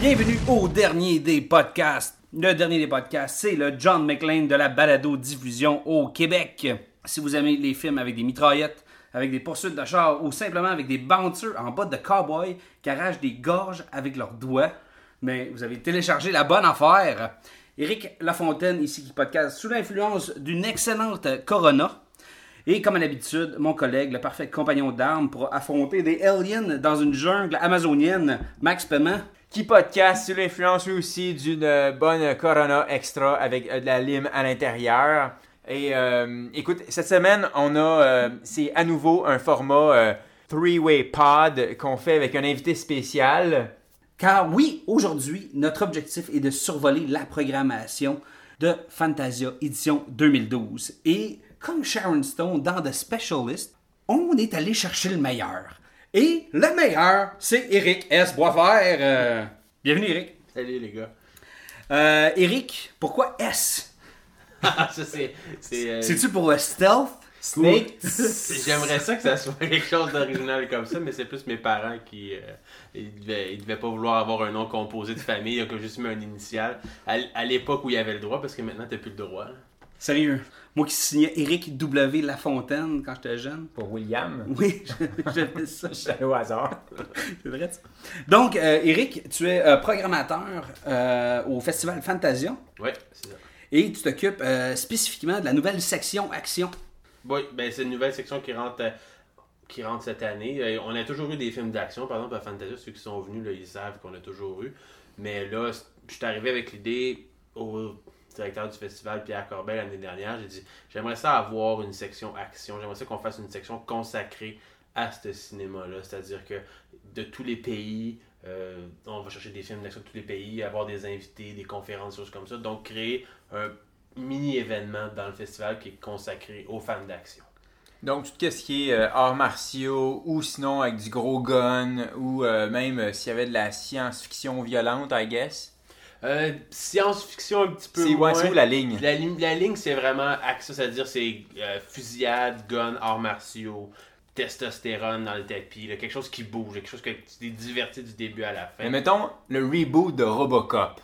Bienvenue au dernier des podcasts. Le dernier des podcasts, c'est le John McClane de la balado-diffusion au Québec. Si vous aimez les films avec des mitraillettes, avec des poursuites de chars ou simplement avec des bouncers en bottes de cowboy qui arrachent des gorges avec leurs doigts, mais vous avez téléchargé la bonne affaire. Éric Lafontaine, ici qui podcast sous l'influence d'une excellente Corona. Et comme à l'habitude, mon collègue, le parfait compagnon d'armes pour affronter des aliens dans une jungle amazonienne, Max Paiement. qui podcast sous l'influence lui aussi d'une bonne Corona Extra avec euh, de la lime à l'intérieur. Et euh, écoute, cette semaine, on a, euh, c'est à nouveau un format euh, three-way pod qu'on fait avec un invité spécial. Car oui, aujourd'hui, notre objectif est de survoler la programmation de Fantasia édition 2012. Et comme Sharon Stone dans The Specialist, on est allé chercher le meilleur. Et le meilleur, c'est Eric S. Boisvert. Euh, bienvenue, Eric. Salut les gars. Euh, Eric, pourquoi S? C'est. euh, C'est-tu pour le stealth? Snake? J'aimerais ça que ça soit quelque chose d'original comme ça, mais c'est plus mes parents qui. euh, ils, devaient, ils devaient pas vouloir avoir un nom composé de famille, ils ont juste mis un initial. À l'époque où il y avait le droit, parce que maintenant t'as plus le droit. Sérieux. Moi qui signais Eric W. Lafontaine quand j'étais jeune. Pour William? Oui, j'avais ça. C'est au hasard. C'est vrai, ça. Donc, euh, Eric, tu es euh, programmateur euh, au Festival Fantasia Ouais, c'est ça. et tu t'occupes euh, spécifiquement de la nouvelle section Action. Oui, ben c'est une nouvelle section qui rentre, euh, qui rentre cette année. Euh, On a toujours eu des films d'action, par exemple à Fantasia, ceux qui sont venus, là, ils savent qu'on a toujours eu. Mais là, je suis arrivé avec l'idée au directeur du festival, Pierre Corbel, l'année dernière. J'ai dit, j'aimerais ça avoir une section action. J'aimerais ça qu'on fasse une section consacrée à ce cinéma-là. C'est-à-dire que de tous les pays, euh, on va chercher des films d'action de tous les pays, avoir des invités, des conférences, choses comme ça. Donc, créer un mini-événement dans le festival qui est consacré aux fans d'action. Donc, tout ce qui est euh, arts martiaux ou sinon avec du gros gun ou euh, même s'il y avait de la science-fiction violente, I guess. Euh, Science-fiction un petit peu C'est ouais, c'est où la ligne? La, ligne- la ligne, c'est vraiment action, c'est-à-dire c'est euh, fusillade, gun, arts martiaux, testostérone dans le tapis, là, quelque chose qui bouge, quelque chose que tu t'es diverti du début à la fin. Mais mettons le reboot de Robocop.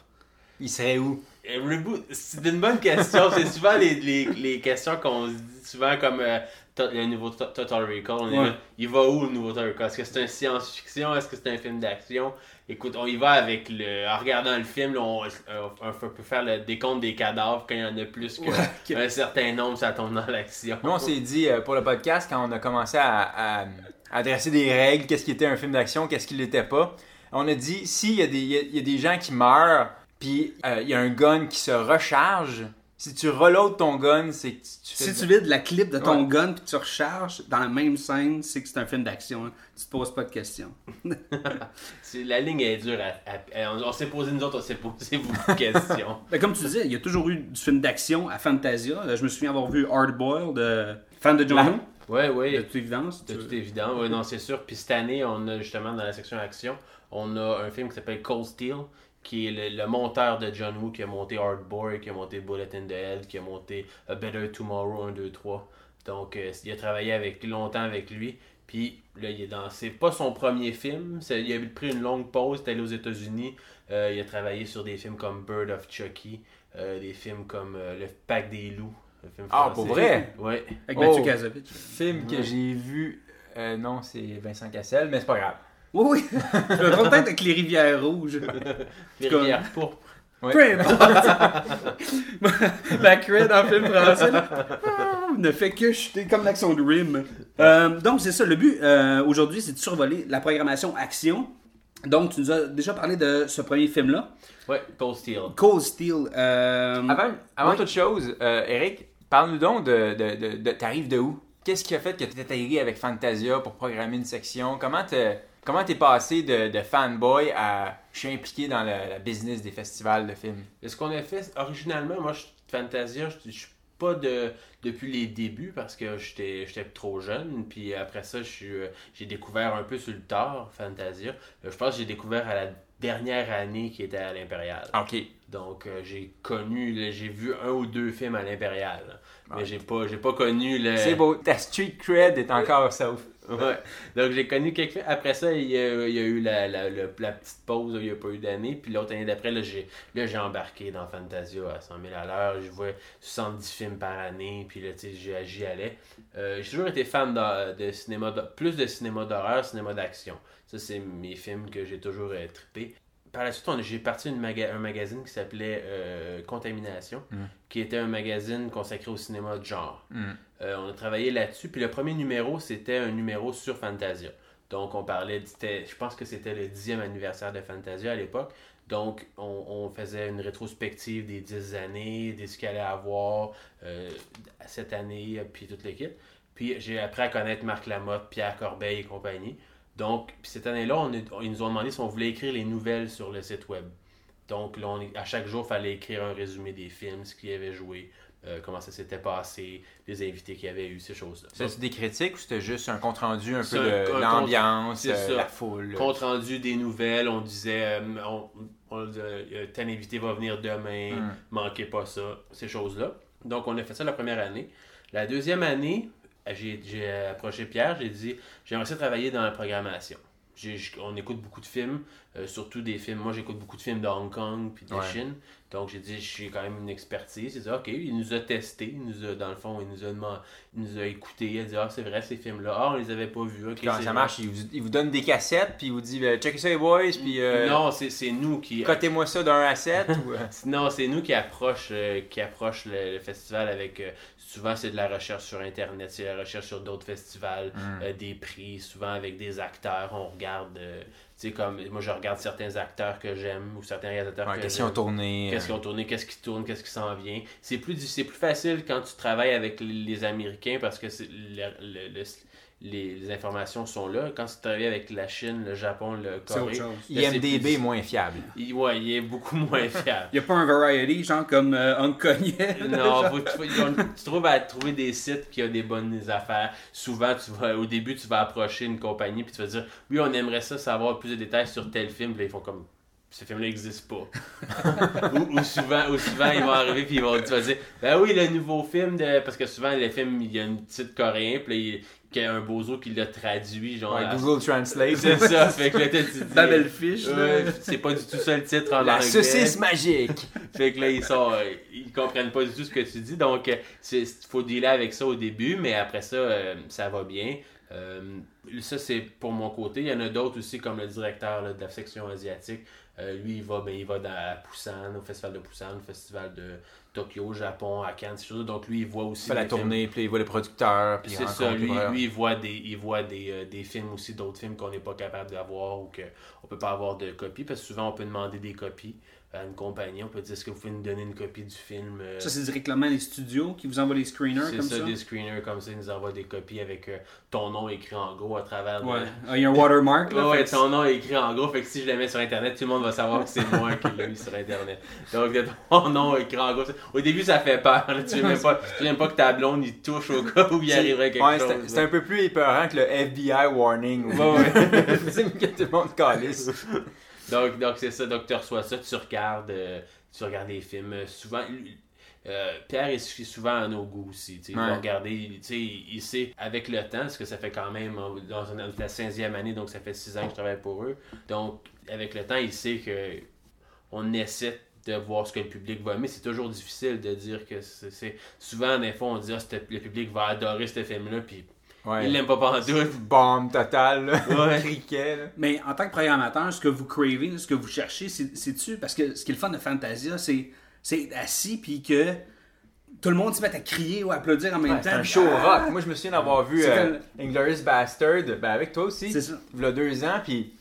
Il serait où? Euh, reboot, c'est une bonne question. c'est souvent les, les, les questions qu'on se dit souvent comme euh, le nouveau To- Total Recall. On est là, il va où le nouveau Total Recall? Est-ce que c'est un science-fiction? Est-ce que c'est un film d'action? Écoute, on y va avec le. En regardant le film, là, on, on- on peut faire le décompte des cadavres quand il y en a plus qu'un Ouais, certain nombre, ça tombe dans l'action. Nous, on s'est dit euh, pour le podcast, quand on a commencé à, à, à dresser des règles, qu'est-ce qui était un film d'action, qu'est-ce qui l'était pas, on a dit s'il y, y a- y a des gens qui meurent, puis euh, il y a un gun qui se recharge, si tu reloads ton gun, c'est que tu, tu fais. Si tu vides la clip de ton Ouais. gun puis tu recharges dans la même scène, c'est que c'est un film d'action. hein. Tu te poses pas de questions. La ligne est dure à. à- on on s'est posé, nous autres, on s'est posé beaucoup de questions. Ben, comme tu disais, il y a toujours eu du film d'action à Fantasia. Euh, Je me souviens avoir vu Hard Boiled, euh, fan de John La- Woo, Ouais, de toute évidence. De toute évidence, oui, non, c'est sûr. Puis cette année, on a justement dans la section action, on a un film qui s'appelle Cold Steel, qui est le, le monteur de John Woo, qui a monté Hard Boy, qui a monté Bullet in the Head, qui a monté A Better Tomorrow 1, 2, 3. Donc, euh, il a travaillé avec, longtemps avec lui. Puis là, il est dans. C'est pas son premier film. c'est- il a pris une longue pause, il est allé aux États-Unis. Euh, il a travaillé sur des films comme Bird of Chucky, euh, des films comme euh, Le Pack des loups. le film Ah, français. pour vrai? Ouais. Avec Mathieu Oh. Kazovic. Film que j'ai vu, euh, non, c'est Vincent Cassel, mais c'est pas grave. Oui, oui. Je me trompe peut-être avec les rivières rouges. Les rivières pourpres. Ouais. Peu importe. En film français là, ah, ne fait que chuter comme l'action de Rim. Euh, donc, c'est ça. Le but euh, aujourd'hui, c'est de survoler la programmation action. Donc, tu nous as déjà parlé de ce premier film-là, Ouais, Cold Steel. Cold Steel. euh, Avant, avant Oui. toute chose, euh, Eric, Parle-nous donc de, de, de, de- t'arrives de où? Qu'est-ce qui a fait que tu atterri avec Fantasia pour programmer une section? Comment t'es, comment t'es passé de, de fanboy à je suis impliqué dans le, la business des festivals de films? Ce qu'on a fait, originalement, moi, je, Fantasia, je, je suis pas de depuis les débuts parce que j'étais trop jeune. Puis après ça, euh, j'ai découvert un peu sur le tard, Fantasia. Euh, Je pense que j'ai découvert à la dernière année qui était à l'Impérial. OK. Donc euh, j'ai connu, j'ai vu un ou deux films à l'Impérial. Mais Ouais. j'ai pas, j'ai pas connu le. C'est beau. Ta street cred est encore sauf. Ouais. Donc j'ai connu quelques. Après ça, il y a, eu la, la, la petite pause, il n'y a pas eu d'année. Puis l'autre année d'après, là, j'ai, là, j'ai embarqué dans Fantasia à 100 000 à l'heure. Je vois 70 films par année. Puis là, tu sais, j'y, allais. Euh, j'ai toujours été fan de, de cinéma, de- plus de cinéma d'horreur, cinéma d'action. Ça, c'est mes films que j'ai toujours euh, trippé. Par la suite, j'ai parti une maga- un magazine qui s'appelait euh, Contamination, Mm. qui était un magazine consacré au cinéma de genre. Mm. Euh, on a travaillé là-dessus. Puis le premier numéro, c'était un numéro sur Fantasia. Donc, on parlait, je pense que c'était le 10e anniversaire de Fantasia à l'époque. Donc, on, on faisait une rétrospective des 10 années, de ce qu'il allait avoir euh, cette année, puis toute l'équipe. Puis j'ai appris à connaître Marc Lamotte, Pierre Corbeil et compagnie. Donc, cette année-là, on, est- ils nous ont demandé si on voulait écrire les nouvelles sur le site web. Donc, là, on est- à chaque jour, il fallait écrire un résumé des films, ce qui avait joué, euh, comment ça s'était passé, les invités qu'il y avait eu, ces choses-là. C'était des critiques ou c'était juste un compte rendu un peu de l'ambiance, euh, la foule? compte rendu des nouvelles, on disait euh, on, on disait, euh, tel invité va venir demain, Mm. manquez pas ça, ces choses-là. Donc on a fait ça la première année. La deuxième année, j'ai j'ai approché Pierre, j'ai dit j'aimerais ça travailler dans la programmation. J- on écoute beaucoup de films, euh, surtout des films. Moi, j'écoute beaucoup de films de Hong Kong puis de Ouais. Chine. Donc, j'ai dit, j'ai quand même une expertise. Il dit, OK, il nous a testé. Il nous a, dans le fond, il nous a, demandé- il nous a écouté. Il a dit, ah, c'est vrai, ces films-là. Ah, on les avait pas vus. Quand ça marche, il vous, il vous donne des cassettes, puis il vous dit ben, checkez ça les boys, puis euh, Non, c'est nous qui. cotez-moi ça d'un à 7. ou, euh, Non, c'est nous qui approche, euh, qui approche le, le festival avec. Euh, souvent, c'est de la recherche sur Internet, c'est la recherche sur d'autres festivals, Mm. euh, des prix, souvent avec des acteurs. On regarde. euh, tu sais, comme. Moi, je regarde certains acteurs que j'aime ou certains réalisateurs ouais, que qu'est-ce qu'ils ont tourné? Qu'est-ce euh, qu'ils ont tourné, qu'est-ce qui tourne, qu'est-ce qui s'en vient. C'est plus, c'est plus facile quand tu travailles avec les, les Américains parce que c'est le- le- le- les, les informations sont là. Quand tu travailles avec la Chine, le Japon, le Corée, IMDB plus- est moins fiable. il, ouais, il est beaucoup moins fiable. Il n'y a pas un variety, genre comme euh, Hong Kongais. Non, faut, ont- tu trouves à trouver des sites qui ont des bonnes affaires. Souvent, tu vas, au début, tu vas approcher une compagnie puis tu vas dire Oui, on aimerait ça savoir plus de détails sur tel film. Puis là, ils font comme Ce film-là n'existe pas. ou, ou souvent, ou souvent, ils vont arriver puis ils vont, tu vas dire Ben oui, le nouveau film de. Parce que souvent, les films, il y a un titre coréen. Puis qu'il y a un bozo qui l'a traduit. Genre, Ouais, à- Google Translate. C'est ça. Fait que là, tu te dis, La belle fiche. Ouais, c'est pas du tout ça le titre en La anglais. saucisse magique. Fait que là, ils sont, euh, ils comprennent pas du tout ce que tu dis. Donc, c'est faut dealer avec ça au début, mais après ça, euh, ça va bien. Euh, ça, c'est pour mon côté. Il y en a d'autres aussi, comme le directeur là, de la section asiatique. Euh, lui, il va, ben, il va dans, à Busan, au festival de Busan, au festival de Tokyo, Japon, à Cannes, ces choses. Donc, lui, il voit aussi. Il fait la tournée, puis il voit les producteurs, puis il C'est ça, lui, lui, il voit des, il voit des, euh, des films aussi, d'autres films qu'on n'est pas capable d'avoir ou qu'on peut pas avoir de copie, parce que souvent on peut demander des copies à une compagnie, on peut dire est-ce que vous pouvez nous donner une copie du film euh, Ça, c'est directement les studios qui vous envoient les screeners c'est comme ça, ça? des screeners comme ça, ils nous envoient des copies avec euh, ton nom écrit en gros à travers. Ouais. le- Ah, Il y a un watermark. Là, Ouais, ton nom est écrit en gros, fait que si je le mets sur internet, tout le monde va savoir que c'est moi qui l'ai mis sur internet. Donc de ton nom écrit en gros. c'est- Au début ça fait peur, là. tu veux même pas, tu veux même pas que ta blonde il touche au cas où il C'est- arriverait quelque ouais, chose. c'est- C'est un peu plus épeurant que le FBI warning. Ouais, ouais. c'est que tout le monde calisse. Donc, donc c'est ça, donc tu reçois ça, tu regardes, euh, tu regardes des films. Euh, souvent, euh, Pierre est sou- souvent à nos goûts aussi. Il Ouais. va regarder, il- il il sait avec le temps, parce que ça fait quand même, dans la 15e année, donc ça fait 6 ans que je travaille pour eux. Donc, avec le temps, il sait que on essaie de voir ce que le public va aimer. C'est toujours difficile de dire que c'est. Souvent, des fois, on dit ah, le public va adorer ce film-là, puis Ouais. il l'aime pas pantoute. Bombe totale, là. Ouais. Criquet, là. Mais en tant que programmateur, ce que vous cravez, ce que vous cherchez, c'est- c'est-tu? Parce que ce qui est le fun de Fantasia, c'est c'est être assis puis que tout le monde se met à crier ou à applaudir en même Ouais, temps. c'est un show ah! rock. Moi, je me souviens d'avoir vu euh, comme- Inglourious Bastard, ben avec toi aussi. C'est ça. Il y a deux ans, puis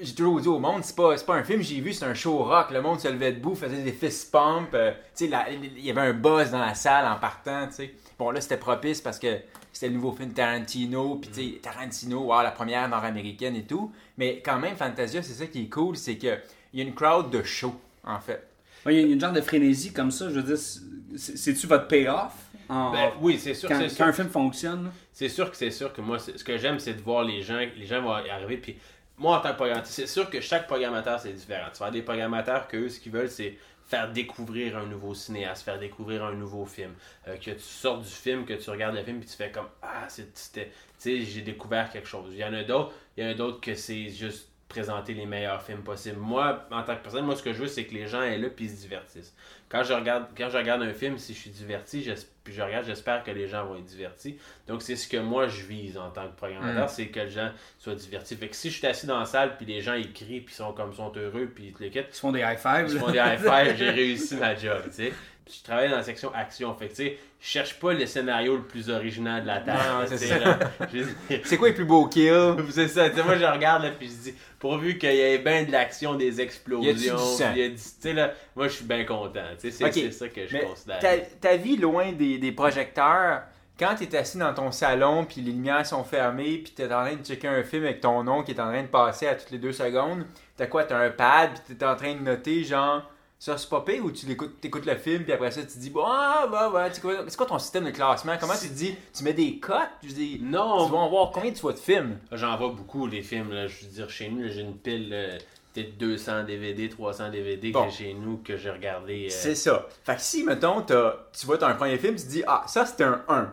j'ai toujours dit au monde, c'est pas, c'est pas un film, j'ai vu, c'est un show rock. Le monde se levait debout, faisait des fist pumps. euh, tu sais, la- il y avait un buzz dans la salle en partant, tu sais. Bon, là, c'était propice parce que c'était le nouveau film Tarantino, puis tu sais, Tarantino, wow, la première nord-américaine et tout. Mais quand même, Fantasia, c'est ça qui est cool, c'est qu'il y a une crowd de show, en fait. Ouais, Il y a une genre de frénésie comme ça, je veux dire, c'est- c'est-tu votre payoff? en- Ben, oui, c'est sûr. quand, c'est quand sûr. un film fonctionne? C'est sûr que c'est sûr que moi, ce que j'aime, c'est de voir les gens, les gens vont y arriver. Puis moi, en tant que programmateur, c'est sûr que chaque programmateur, c'est différent. Tu vas avoir des programmateurs que eux, ce qu'ils veulent, c'est faire découvrir un nouveau cinéaste, faire découvrir un nouveau film. Euh, que tu sortes du film, que tu regardes le film, puis tu fais comme Ah, c'était. Tu sais, j'ai découvert quelque chose. Il y en a d'autres, il y en a d'autres que c'est juste présenter les meilleurs films possibles. Moi, en tant que personne, moi, ce que je veux, c'est que les gens aient là puis se divertissent. Quand je regarde, quand je regarde un film, si je suis diverti, puis je regarde, j'espère que les gens vont être divertis. Donc, c'est ce que moi, je vise en tant que programmateur, Mm. c'est que les gens soient divertis. Fait que si je suis assis dans la salle, puis les gens, ils crient, puis sont comme sont heureux, puis ils te le quittent, Ils font des high fives. ils font des high fives, j'ai réussi ma job, tu sais. Je travaille dans la section action, fait que tu sais, je cherche pas le scénario le plus original de la là, c'est quoi les plus beaux kills? c'est ça, tu sais, moi je regarde là, puis je dis, pourvu qu'il y ait bien de l'action, des explosions, Y du sang? a du- tu sais là, moi je suis bien content, tu sais, c'est ça que je Mais considère. ta, ta vie loin des, des projecteurs, quand tu es assis dans ton salon, puis les lumières sont fermées, puis tu es en train de checker un film avec ton nom qui est en train de passer à toutes les deux secondes, t'as quoi T'as un pad, puis tu es en train de noter genre. Ça, c'est pas pire ou tu l'écoutes, écoutes le film, puis après ça, tu dis, bon, ah, bah, bah, c'est quoi, c'est quoi ton système de classement? Comment tu dis, tu mets des cotes? Je dis, Non, tu vas en voir combien tu vois de films? J'en vois beaucoup, les films. Là. Je veux dire, chez nous, j'ai une pile, peut-être 200 DVD, 300 DVD Bon. que j'ai chez nous, que j'ai regardé. euh, C'est ça. Fait que si, mettons, tu vois ton premier film, tu te dis, ah, ça c'est un 1.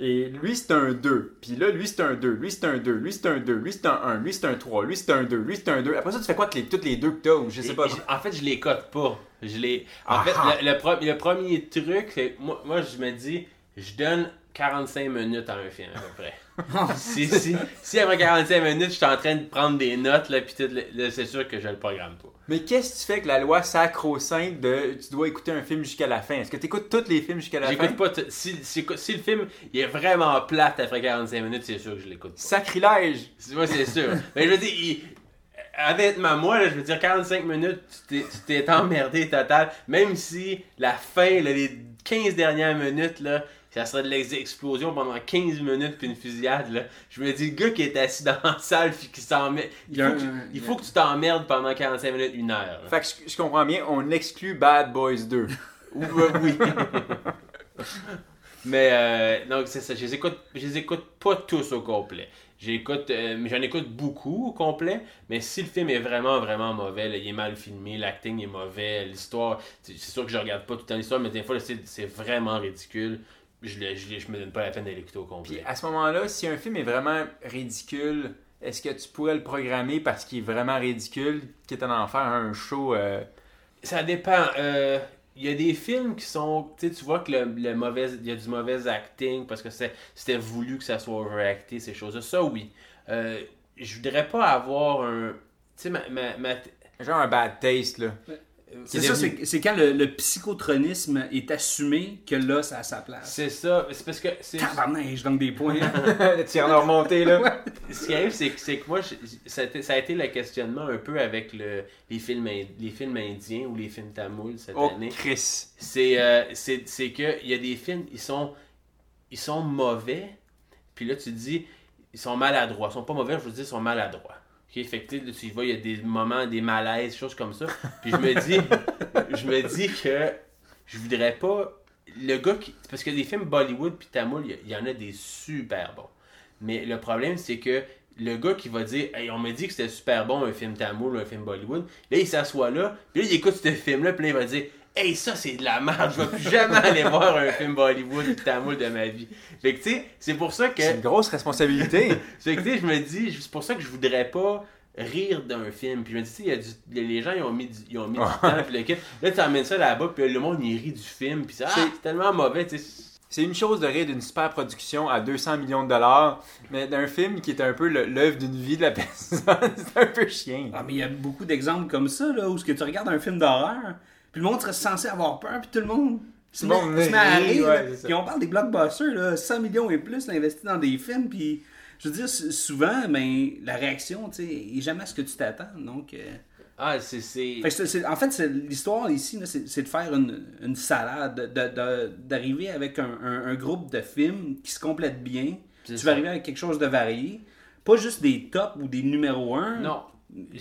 Et lui c'est un 2. Puis là, lui c'est un 2. Lui c'est un 2. Lui c'est un 2. Lui c'est un 1. Lui c'est un 3. Lui c'est un 2. Lui c'est un 2. Après ça, tu fais quoi avec les, toutes les deux que t'as ou je sais Et- pas? En fait, je les cote pas. Je les... En Ah fait, ah. le, le pro- le premier truc, moi, moi, je me dis, je donne 45 minutes à un film, à peu près. si, si, si après 45 minutes, je suis en train de prendre des notes, là, puis c'est sûr que je le programme pas. Mais qu'est-ce que tu fais avec la loi sacro-sainte de tu dois écouter un film jusqu'à la fin? Est-ce que tu écoutes tous les films jusqu'à la fin? J'écoute pas. Si, si, si le film il est vraiment plate après 45 minutes, c'est sûr que je l'écoute pas. Sacrilège! C'est- Moi, c'est sûr. Mais je veux dire, il- honnêtement, moi, là, je veux dire, 45 minutes, tu t'es- tu t'es emmerdé total. Même si la fin, là, les 15 dernières minutes, là, ça serait de l'explosion pendant 15 minutes puis une fusillade, là. Je me dis, le gars qui est assis dans la salle puis qui s'emmerde, il, faut que- il faut que tu t'emmerdes pendant 45 minutes, une heure. là. Fait que je, comprends bien, on exclut Bad Boys 2. Ou- euh, oui. mais euh, donc c'est ça, je les écoute, je les écoute pas tous au complet. J'écoute, euh, j'en écoute beaucoup au complet, mais si le film est vraiment vraiment mauvais, là, il est mal filmé, l'acting est mauvais, l'histoire, c'est sûr que je regarde pas tout le temps l'histoire, mais des fois c'est vraiment ridicule. Je, le- je, je me donne pas la peine de l'écouter au Puis complet. à ce moment-là, si un film est vraiment ridicule, est-ce que tu pourrais le programmer parce qu'il est vraiment ridicule, quitte à en faire un show euh, Ça dépend. euh, Il y a des films qui sont. Tu sais, tu vois que le, le mauvais, il y a du mauvais acting parce que c'est- c'était voulu que ça soit overacté, ces choses-là. Ça, oui. Euh, je voudrais pas avoir un. Tu sais, ma, ma, ma- genre un bad taste là? C'est Qui est ça, c'est c'est quand le, le psychotronisme est assumé que là, ça a sa place. C'est ça. C'est parce que. c'est- Tabarnak, je donne des points. le tir remonté là. Ce qui arrive, c'est que, c'est que moi, je- ça, a été, ça a été le questionnement un peu avec le, les, films, les films indiens ou les films tamouls cette Oh année. Chris. c'est euh, c'est c'est que il y a des films ils sont ils sont mauvais puis là tu dis ils sont maladroits ils sont pas mauvais je veux dire ils sont maladroits ok fait que tu vas il y a des moments des malaises choses comme ça. Puis je me dis je me dis que je voudrais pas le gars qui parce que des films Bollywood puis Tamoul il y en a des super bons. Mais le problème c'est que le gars qui va dire hey, on m'a dit que c'était super bon un film Tamoul ou un film Bollywood là il s'assoit là puis là il écoute ce film là puis là il va dire Hey, ça c'est de la merde, je vais plus jamais aller voir un film Bollywood ou Tamoul de ma vie. Fait que tu sais, c'est pour ça que. C'est une grosse responsabilité. Fait que tu sais, je me dis, c'est pour ça que je voudrais pas rire d'un film. Puis je me dis, tu sais, du- les gens ils ont mis du, ils ont mis du temps, puis le kit. Là, tu emmènes ça là-bas, puis le monde il rit du film, puis ça, ah, C'est- tellement mauvais, tu sais. C'est une chose de rire d'une super production à 200 millions de dollars, mais d'un film qui est un peu l'œuvre d'une vie de la personne, c'est un peu chien. Ah, mais il y a beaucoup d'exemples comme ça, là, où ce que tu regardes un film d'horreur, puis le monde serait censé avoir peur, puis tout le monde se met, met à rire. ouais. Puis on parle des blockbusters, là, 100 millions et plus investis dans des films, puis je veux dire, souvent, mais la réaction, tu sais, est jamais à ce que tu t'attends. Donc, euh, Ah, c'est. c'est- fait que c'est- c'est- en fait, l'histoire ici, c'est de faire une, une salade, de- de- de- d'arriver avec un, un- un groupe de films qui se complètent bien. Tu ça. vas arriver avec quelque chose de varié. Pas juste des tops ou des numéros 1, Non.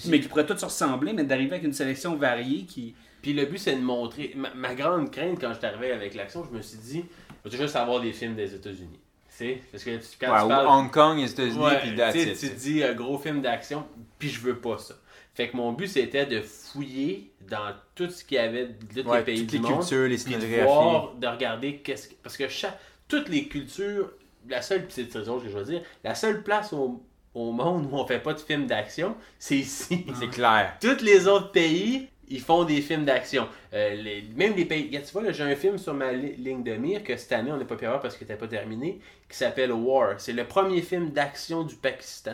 mais qui pourraient tous se ressembler, mais d'arriver avec une sélection variée qui. Puis le but, c'est de montrer. Ma, ma grande crainte quand je suis arrivé avec l'action, je me suis dit, je veux juste avoir des films des États-Unis. Sais? Parce que tu- quand Ouais, tu ou parles. Hong Kong, les États-Unis, Ouais, puis it, tu dis euh, gros film d'action, puis je veux pas ça. Fait que mon but, c'était de fouiller dans tout ce qu'il y avait de tous Ouais, les pays toutes du les monde. cultures, les puis de cinématographies. voir, de regarder qu'est-ce que... Parce que chaque... toutes les cultures, la seule petite raison que je veux dire, la seule place au, au monde où on fait pas de films d'action, c'est ici. C'est clair. Tous les autres pays, ils font des films d'action. Euh, les- même les pays. Tu vois, j'ai un film sur ma li- ligne de mire que cette année, on n'est pas pu avoir parce qu'il n'était pas terminé, qui s'appelle War. C'est le premier film d'action du Pakistan.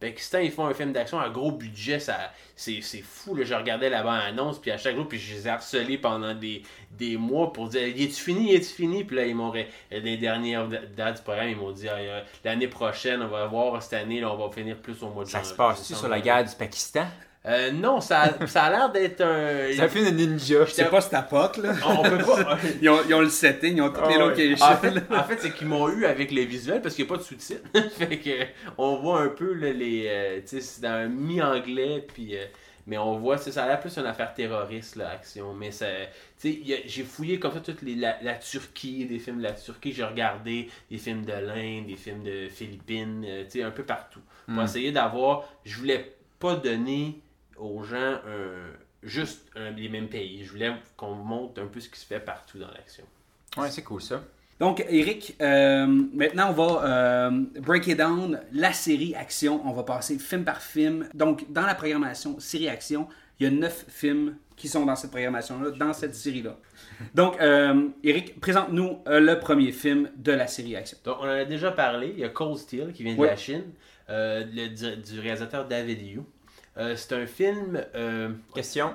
Pakistan, ils font un film d'action à gros budget, ça, c'est, fou. Là. Je regardais la bande-annonce, puis à chaque jour, puis je les ai harcelés pendant des, des mois pour dire « Es-tu fini? Es-tu fini? » Puis là, ils m'ont... Les dernières dates du programme, ils m'ont dit Ah, L'année prochaine, on va voir cette année, là, on va finir plus au mois de Ça janvier. se passe-tu sur la guerre du Pakistan? Euh, non, ça, ça a l'air d'être un. C'est un film de ninja. C'est pas cette époque, là. On peut pas. Ils ont, ils ont le setting, ils ont toutes les Ah locations. En fait, en fait, c'est qu'ils m'ont eu avec les visuels parce qu'il n'y a pas de sous-titres. fait que on voit un peu là, les. euh, tu sais, c'est dans un mi-anglais, puis. euh, mais on voit, c'est- ça a l'air plus une affaire terroriste, là, action. Mais ça, sais, j'ai fouillé comme ça toute les, la, la Turquie, des films de la Turquie. J'ai regardé des films de l'Inde, des films de Philippines, euh, tu sais, un peu partout. Pour essayer d'avoir. Je voulais pas donner aux gens un- juste un- les mêmes pays. Je voulais qu'on montre un peu ce qui se fait partout dans l'action. Ouais, c'est cool ça. Donc, Eric, euh, maintenant, on va euh, break it down la série action. On va passer film par film. Donc, dans la programmation série action, il y a neuf films qui sont dans cette programmation-là, dans cette série-là. Donc, euh, Eric, présente-nous euh, le premier film de la série action. Donc, on en a déjà parlé. Il y a Cold Steel qui vient de Ouais. la Chine, euh, le, du, du réalisateur David Yu. Euh, c'est un film. euh, Question.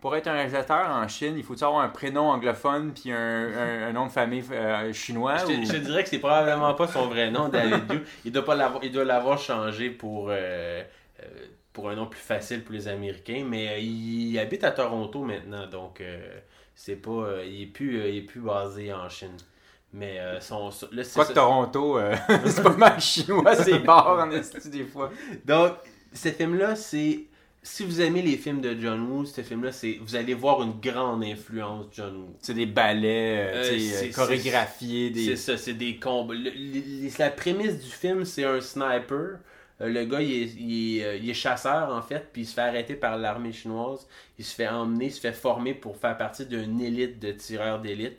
Pour être un réalisateur en Chine, il faut avoir un prénom anglophone puis un, un- un nom de famille euh, chinois je, te, ou... je te dirais que c'est probablement pas son vrai nom, David Yu. Il doit pas l'avoir, il doit l'avoir changé pour. pour un nom plus facile pour les Américains, mais euh, il habite à Toronto maintenant, donc euh, c'est pas, euh, il est plus, euh, il est plus basé en Chine. Mais euh, son, son- là, c'est Quoi que Toronto, euh, c'est pas mal chinois, c'est bars en esti des fois. Donc, ce film-là, c'est. Si vous aimez les films de John Woo, ce film-là, c'est. Vous allez voir une grande influence de John Woo. C'est des ballets euh, Euh, c'est- euh, chorégraphiés, C'est des... ça, c'est des combats. Le- le- le- la prémisse du film, c'est un sniper. Euh, le gars, il est, il est, euh, il est chasseur, en fait, puis il se fait arrêter par l'armée chinoise. Il se fait emmener, il se fait former pour faire partie d'une élite de tireurs d'élite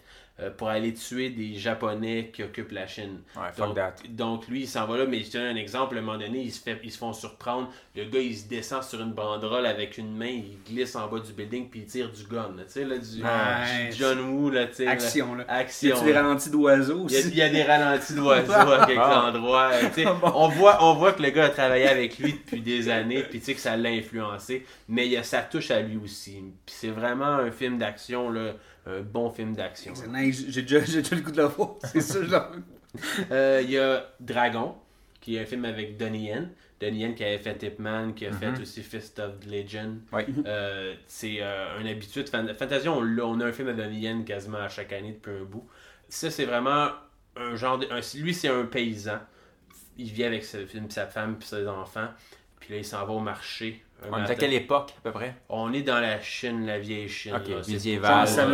pour aller tuer des Japonais qui occupent la Chine. Ouais, fuck Donc, that. donc lui, il s'en va là, mais je te donne un exemple. À un moment donné, ils se, fait, ils se font surprendre. Le gars, il se descend sur une banderole avec une main, il glisse en bas du building, puis il tire du gun. Tu sais, là, du, Nice. John Woo, là, tu sais. là. Action, là. Y Action. a-tu des ralentis d'oiseaux Il y, a, aussi? il y a des ralentis d'oiseaux à quelques Ah. endroits. euh, tu sais, on, voit, on voit que le gars a travaillé avec lui depuis des années, puis tu sais que ça l'a influencé. Mais il y a, ça touche à lui aussi. Puis c'est vraiment un film d'action, là, un bon film d'action. C'est nice, J'ai déjà, j'ai déjà le coup de la voir. C'est ça, je Euh, Il y a Dragon, qui est un film avec Donnie Yen. Donnie Yen qui avait fait Hitman, qui a fait aussi Fist of the Legend. Ouais. Euh, c'est euh, une habitude. Fan- Fantasia, on, a un film de Donnie Yen quasiment à chaque année depuis un bout. Ça, c'est vraiment un genre de. un- lui, c'est un paysan. Il vit avec sa, sa femme et ses enfants. Puis là, il s'en va au marché. On est à quelle époque, à peu près? On est dans la Chine, la vieille Chine. Ok, là. C'est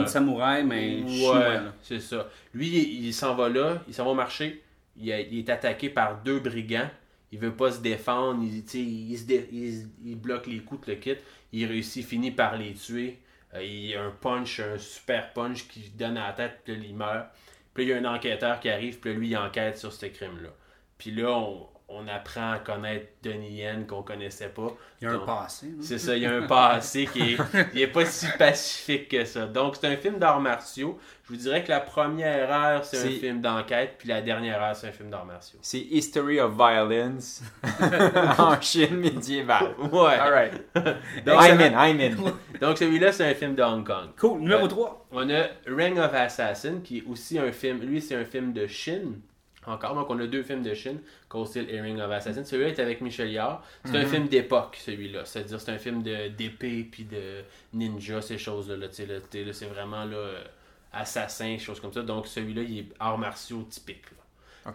euh, Samurai, mais chinois, Ouais, là. c'est ça. Lui, il, il s'en va là, il s'en va au marché, il, a- il est attaqué par deux brigands. Il veut pas se défendre, il, il, se dé- il se- il bloque les coups, tout le kit. Il réussit, finit par les tuer. Euh, il y a un punch, un super punch qui donne à la tête, puis là, il meurt. Puis là, il y a un enquêteur qui arrive, puis là, lui, il enquête sur ce crime-là. Puis là, on, on apprend à connaître Donnie Yen qu'on connaissait pas. Il y a un passé. c'est ça, il y a un passé qui est, il est pas si pacifique que ça. Donc, c'est un film d'arts martiaux. Je vous dirais que la première heure, c'est un film d'enquête, puis la dernière heure, c'est un film d'arts martiaux. C'est History of Violence en Chine médiévale. Ouais. Alright. Donc, I'm in, I'm in. donc celui-là, c'est un film de Hong Kong. Cool. Numéro Euh, 3. On a Ring of Assassin, qui est aussi un film. Lui, c'est un film de Chine. Encore. Donc, on a deux films de Chine, Cold Steel et Ring of Assassin. Celui-là est avec Michel Yard. C'est un Mhm. film d'époque, celui-là. C'est-à-dire, c'est un film de- d'épée puis de ninja, ces choses-là. là. Là, là, C'est vraiment là, euh, assassin, choses comme ça. Donc, celui-là, il est arts martiaux typique.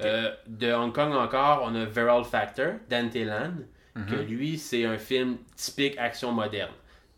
Euh, de Hong Kong encore, on a Viral Factor, Dante Land, que Mhm. lui, c'est un film typique action moderne.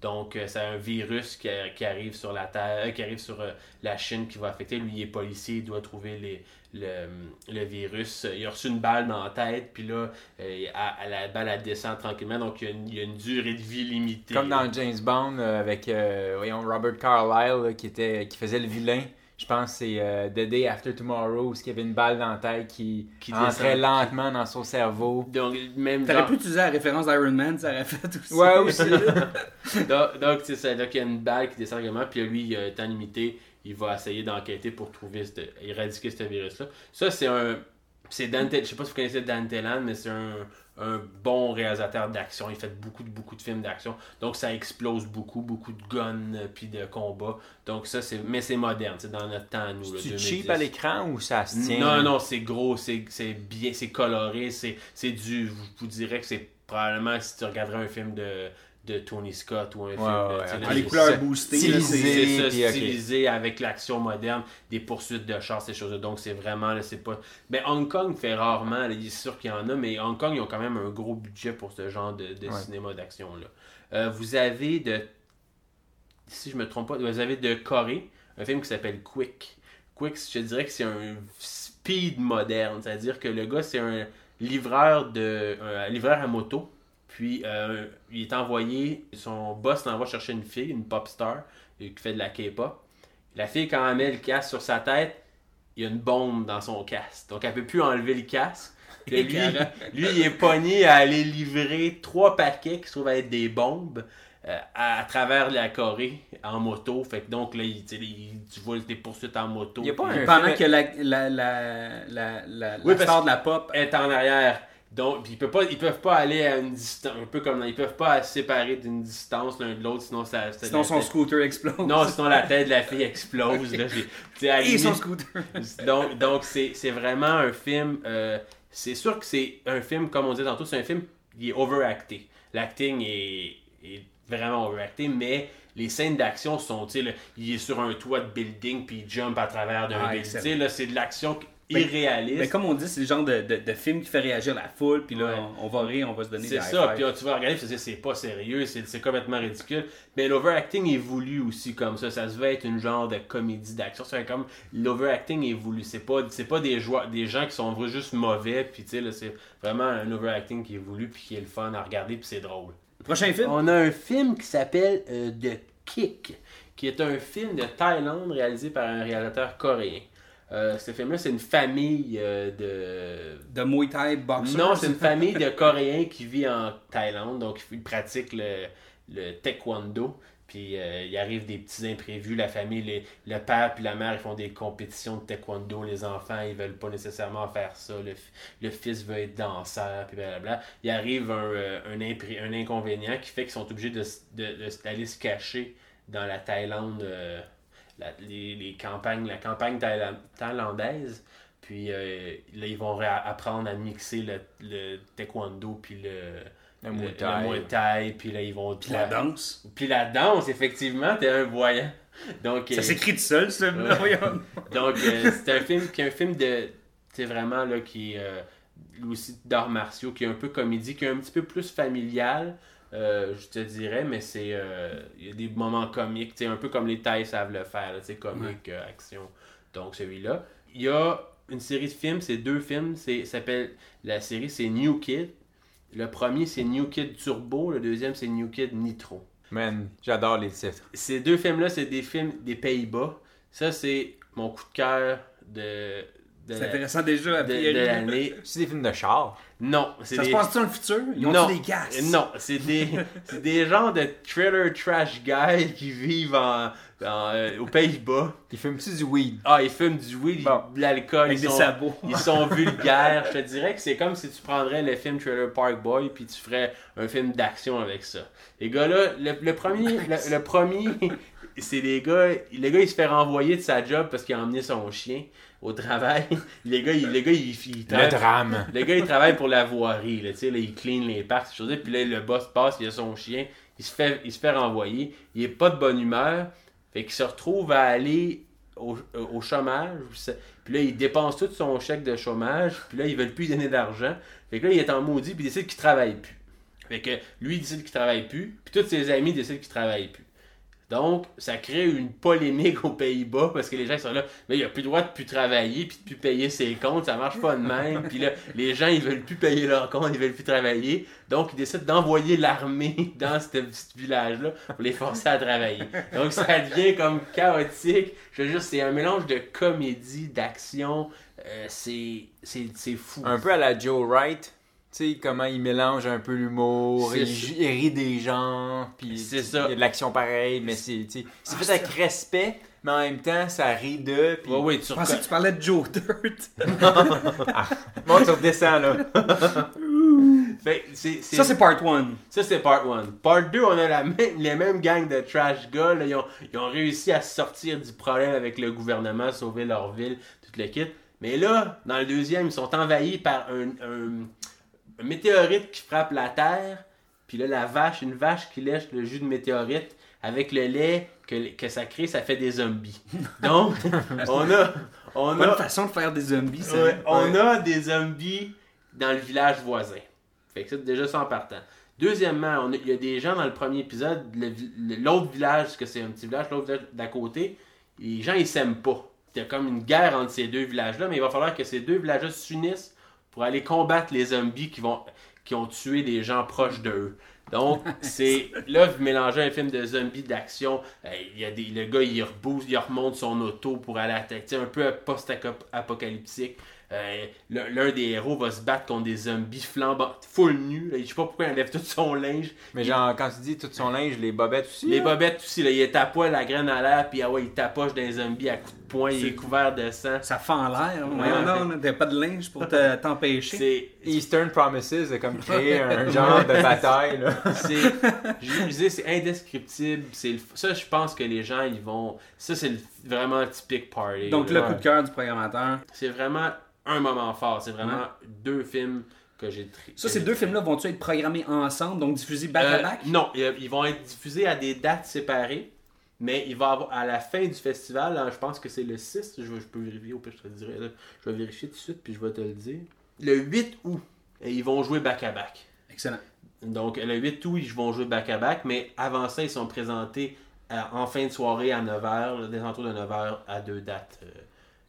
Donc, euh, c'est un virus qui, qui arrive sur la Terre, euh, qui arrive sur euh, la Chine qui va affecter. Lui, il est policier, il doit trouver le, virus. Il a reçu une balle dans la tête, puis là, euh, la balle, descend tranquillement. Donc, il y a une, durée de vie limitée. Comme dans James Bond euh, avec euh, Robert Carlyle qui faisait le vilain. Je pense que c'est euh, The Day After Tomorrow où il y avait une balle dans la tête qui, Qui entrait lentement dans son cerveau. Donc, même T'aurais genre- pu utiliser la référence d'Iron Man, ça aurait fait aussi. Ouais, aussi. donc, donc c'est ça. Donc, il y a une balle qui descend également, puis lui, il a un temps limité. Il va essayer d'enquêter pour trouver, cette- éradiquer ce virus-là. Ça, c'est un. C'est Dante. Je sais pas si vous connaissez Dante Land, mais c'est un, un bon réalisateur d'action. Il fait beaucoup, de- beaucoup de films d'action. Donc, ça explose beaucoup, beaucoup de guns, euh, puis de combats. Donc, ça, c'est. Mais c'est moderne, c'est dans notre temps, nous. 2010. cheap à l'écran ou ça se tient? Non, non, c'est gros, c'est c'est bien, c'est coloré, c'est c'est du. Je vous dirais que c'est probablement si tu regarderais un film de, de Tony Scott ou un film ouais, là, Ah, les c'est- couleurs c'est boostées. stylisé. là, c'est- c'est ça, stylisé avec l'action moderne, des poursuites de chars, ces choses-là. Donc c'est vraiment, là, c'est pas. Ben Hong Kong fait rarement, là, il est sûr qu'il y en a, mais Hong Kong, ils ont quand même un gros budget pour ce genre de, de Ouais. cinéma d'action-là. Euh, vous avez de. Si je me trompe pas, vous avez de Corée, un film qui s'appelle Quick. Quick, je dirais que c'est un speed moderne, c'est-à-dire que le gars, c'est un livreur de un livreur à moto. Puis euh, il est envoyé, son boss l'envoie chercher une fille, une pop star, euh, qui fait de la K-pop. La fille, quand elle met le casque sur sa tête, il y a une bombe dans son casque. Donc elle peut plus enlever le casque. Puis lui, lui, il est pogné à aller livrer trois paquets qui se trouvent à être des bombes euh, à, à travers la Corée en moto. Fait que donc là, il, il- tu vois des poursuites en moto. Il y a pas un- Pendant que la, la, la, la, la, Oui, la parce star de la pop. est en arrière. Donc, ils peuvent pas, ils peuvent pas aller à une distance, un peu comme ils peuvent pas se séparer d'une distance l'un de l'autre, sinon ça. ça- Sinon son tête- scooter explose. Non, sinon la tête de la fille explose. Là, J'ai- tu sais, à la Et son limite- scooter. donc, donc c'est, c'est vraiment un film. euh, c'est sûr que c'est un film, comme on disait tantôt, c'est un film qui est overacté. L'acting est, est vraiment overacté, mais les scènes d'action sont, tu sais, là, il est sur un toit de building puis il jump à travers d'un Ah, building. là, c'est de l'action irréaliste. Mais comme on dit, c'est le genre de, de, de film qui fait réagir la foule, puis là, Ouais. on, on va rire, on va se donner C'est des ça, high puis là, tu vas regarder, c'est pas sérieux, c'est c'est complètement ridicule. Mais l'overacting est voulu aussi comme ça. Ça se veut être une genre de comédie d'action. C'est comme l'overacting est voulu. C'est pas, c'est pas des, joueurs, des gens qui sont juste mauvais, puis tu sais, c'est vraiment un overacting qui est voulu, puis qui est le fun à regarder, puis c'est drôle. Prochain film? On a un film qui s'appelle euh, The Kick, qui est un film de Thaïlande réalisé par un réalisateur coréen. Euh, ce film-là, c'est une famille euh, de De Muay Thai boxer. non, c'est une famille de Coréens qui vit en Thaïlande, donc ils pratiquent le, le taekwondo. Puis euh, il arrive des petits imprévus. La famille, les- le père puis la mère, ils font des compétitions de taekwondo. Les enfants, ils veulent pas nécessairement faire ça. Le, le fils veut être danseur, puis blablabla. Il arrive un, un, impré- un inconvénient qui fait qu'ils sont obligés de, s- de- de- d'aller se cacher dans la Thaïlande, la, les, les campagnes, la campagne thaïla- thaïlandaise. Puis euh, là, ils vont apprendre à mixer le, le taekwondo puis le, Le le- Muay le Thai. Muay Thai. Puis là, ils vont... Puis la danse. Puis la danse, effectivement, t'es un voyant. Donc, Ça euh, s'écrit tout seul, ce film-là. Ouais. donc euh, c'est un film qui est un film de... C'est vraiment, là, qui est... euh, aussi d'arts martiaux, qui est un peu comédie, qui est un petit peu plus familial, euh, je te dirais, mais c'est... euh, Il y a des moments comiques, un peu comme les Thaïs savent le faire, sais, comique, euh, action. Donc, celui-là. Il y a une série de films, c'est deux films, c'est s'appelle... La série, c'est New Kid. Le premier, c'est New Kid Turbo. Le deuxième, c'est New Kid Nitro. Man, j'adore les titres. Ces deux films-là, c'est des films des Pays-Bas. Ça, c'est mon coup de cœur de, C'est intéressant déjà, de- de priori. l'année. C'est des films de char. Non, Ça des... se passe-tu dans le futur? Ils ont non, des gaz? non, c'est des, des genres de thriller trash guys qui vivent en, en, euh, aux Pays-Bas. Ils fument-tu du weed? Ah, ils fument du weed, Bon. de l'alcool, ils des sont, sabots. ils sont vulgaires. Je te dirais que c'est comme si tu prendrais le film Trailer Park Boy puis tu ferais un film d'action avec ça. Les gars-là, le, le premier, le, le premier, c'est les gars, le gars il se fait renvoyer de sa job parce qu'il a emmené son chien au travail, les gars, ils, les gars, ils, ils Le travaillent- drame. gars, il travaille pour la voirie, là, tu sais, là, il clean les parcs, ces choses-là, puis là, le boss passe, il a son chien, il se fait, il se fait renvoyer, il est pas de bonne humeur, fait qu'il se retrouve à aller au, au chômage, puis là, il dépense tout son chèque de chômage, puis là, ils veulent plus lui donner d'argent, fait que là, il est en maudit, puis il décide qu'il travaille plus. Fait que lui, il décide qu'il travaille plus, puis tous ses amis décident qu'il travaille plus. Donc, ça crée une polémique aux Pays-Bas parce que les gens sont là, mais il a plus le droit de plus travailler puis de plus payer ses comptes, ça marche pas de même. Puis là, les gens ils veulent plus payer leurs comptes, ils veulent plus travailler. Donc, ils décident d'envoyer l'armée dans ce petit village-là pour les forcer à travailler. Donc, ça devient comme chaotique. Je veux dire, c'est un mélange de comédie, d'action. Euh, c'est fou. Un peu à la Joe Wright. Tu sais, comment il mélange un peu l'humour, il, il rit des gens, puis C'est il ça. y a de l'action pareille, mais c'est c'est fait avec respect, mais en même temps, ça rit d'eux, puis Ouais, ouais, tu Je pensais que tu parlais de Joe Dirt. bon, tu redescends, là. Fait que c'est- c'est- Ça, c'est part 1. Ça, c'est part 1. Part 2, on a la même, les mêmes gangs de trash gars. là. Ils, ont, ils ont réussi à sortir du problème avec le gouvernement, sauver leur ville, toute le kit. Mais là, dans le deuxième, ils sont envahis par un, un- un météorite qui frappe la Terre. Puis là, la vache, une vache qui lèche le jus de météorite avec le lait que, que ça crée, ça fait des zombies. Donc, on a... On Bonne a façon de faire des zombies, ça. Ouais, on a des zombies dans le village voisin. Fait que c'est déjà ça en partant. Deuxièmement, il y a des gens dans le premier épisode, l'autre village, parce que c'est un petit village, l'autre village d'à côté, les gens ils s'aiment pas. Il y a comme une guerre entre ces deux villages-là, mais il va falloir que ces deux villages-là s'unissent pour aller combattre les zombies qui vont qui ont tué des gens proches d'eux. Donc, c'est. Là, vous mélangez un film de zombies d'action. euh, Il y a des, le gars, il rebooste, il remonte son auto pour aller attaquer. Un peu post-apocalyptique. Euh, l'un des héros va se battre contre des zombies flambants, full nus. là. Je sais pas pourquoi il enlève tout son linge. Mais genre, quand tu dis tout son linge, les bobettes aussi. Les là? bobettes aussi, là, il est à poil, la graine à l'air, puis ah ouais, il tapoche des zombies à coups de poing, il est couvert de sang. Ça fend l'air. Ouais, non, ouais. non, t'as pas de linge pour te- t'empêcher. C'est. Eastern Promises a comme créé un genre de bataille, je disais c'est indescriptible c'est le- ça je pense que les gens ils vont ça c'est le- vraiment le typique party Donc, là. le coup de cœur du programmateur. c'est vraiment un moment fort c'est vraiment deux films que j'ai tri- Ça, ces deux films-là vont-ils être programmés ensemble, donc diffusés back Euh, à back? non ils vont être diffusés à des dates séparées mais il va avoir à la fin du festival hein, je pense que c'est le 6 je, je peux vérifier au pire je te le dirai là. je vais vérifier tout de suite puis je vais te le dire le 8 août et ils vont jouer back à back Excellent. Donc, le 8 août, ils vont jouer back-à-back, mais avant ça, ils sont présentés euh, en fin de soirée à 9h, des alentours de 9h à deux dates, euh,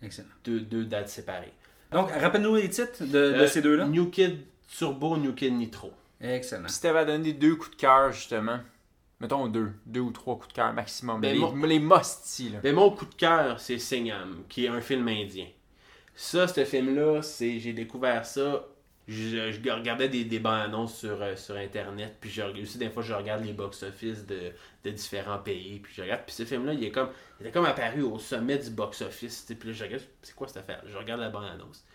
Excellent. deux, deux dates séparées. Donc, rappelle-nous les titres de, de Euh, ces deux-là. New Kid Turbo, New Kid Nitro. Excellent. Si t'avais à donner deux coups de cœur, justement, mettons deux, deux ou trois coups de cœur maximum. Ben, les, moi- les là. Mais mon coup de cœur, c'est Singham, qui est un film indien. Ça, ce film-là, c'est j'ai découvert ça. Je, je regardais des, des bandes annonces sur, euh, sur Internet, puis je, aussi des fois je regarde les box-office de, de différents pays, puis je regarde, puis ce film-là, il est comme, il était comme apparu au sommet du box-office, puis là je regarde, c'est quoi cette affaire? Je regarde la bande-annonce.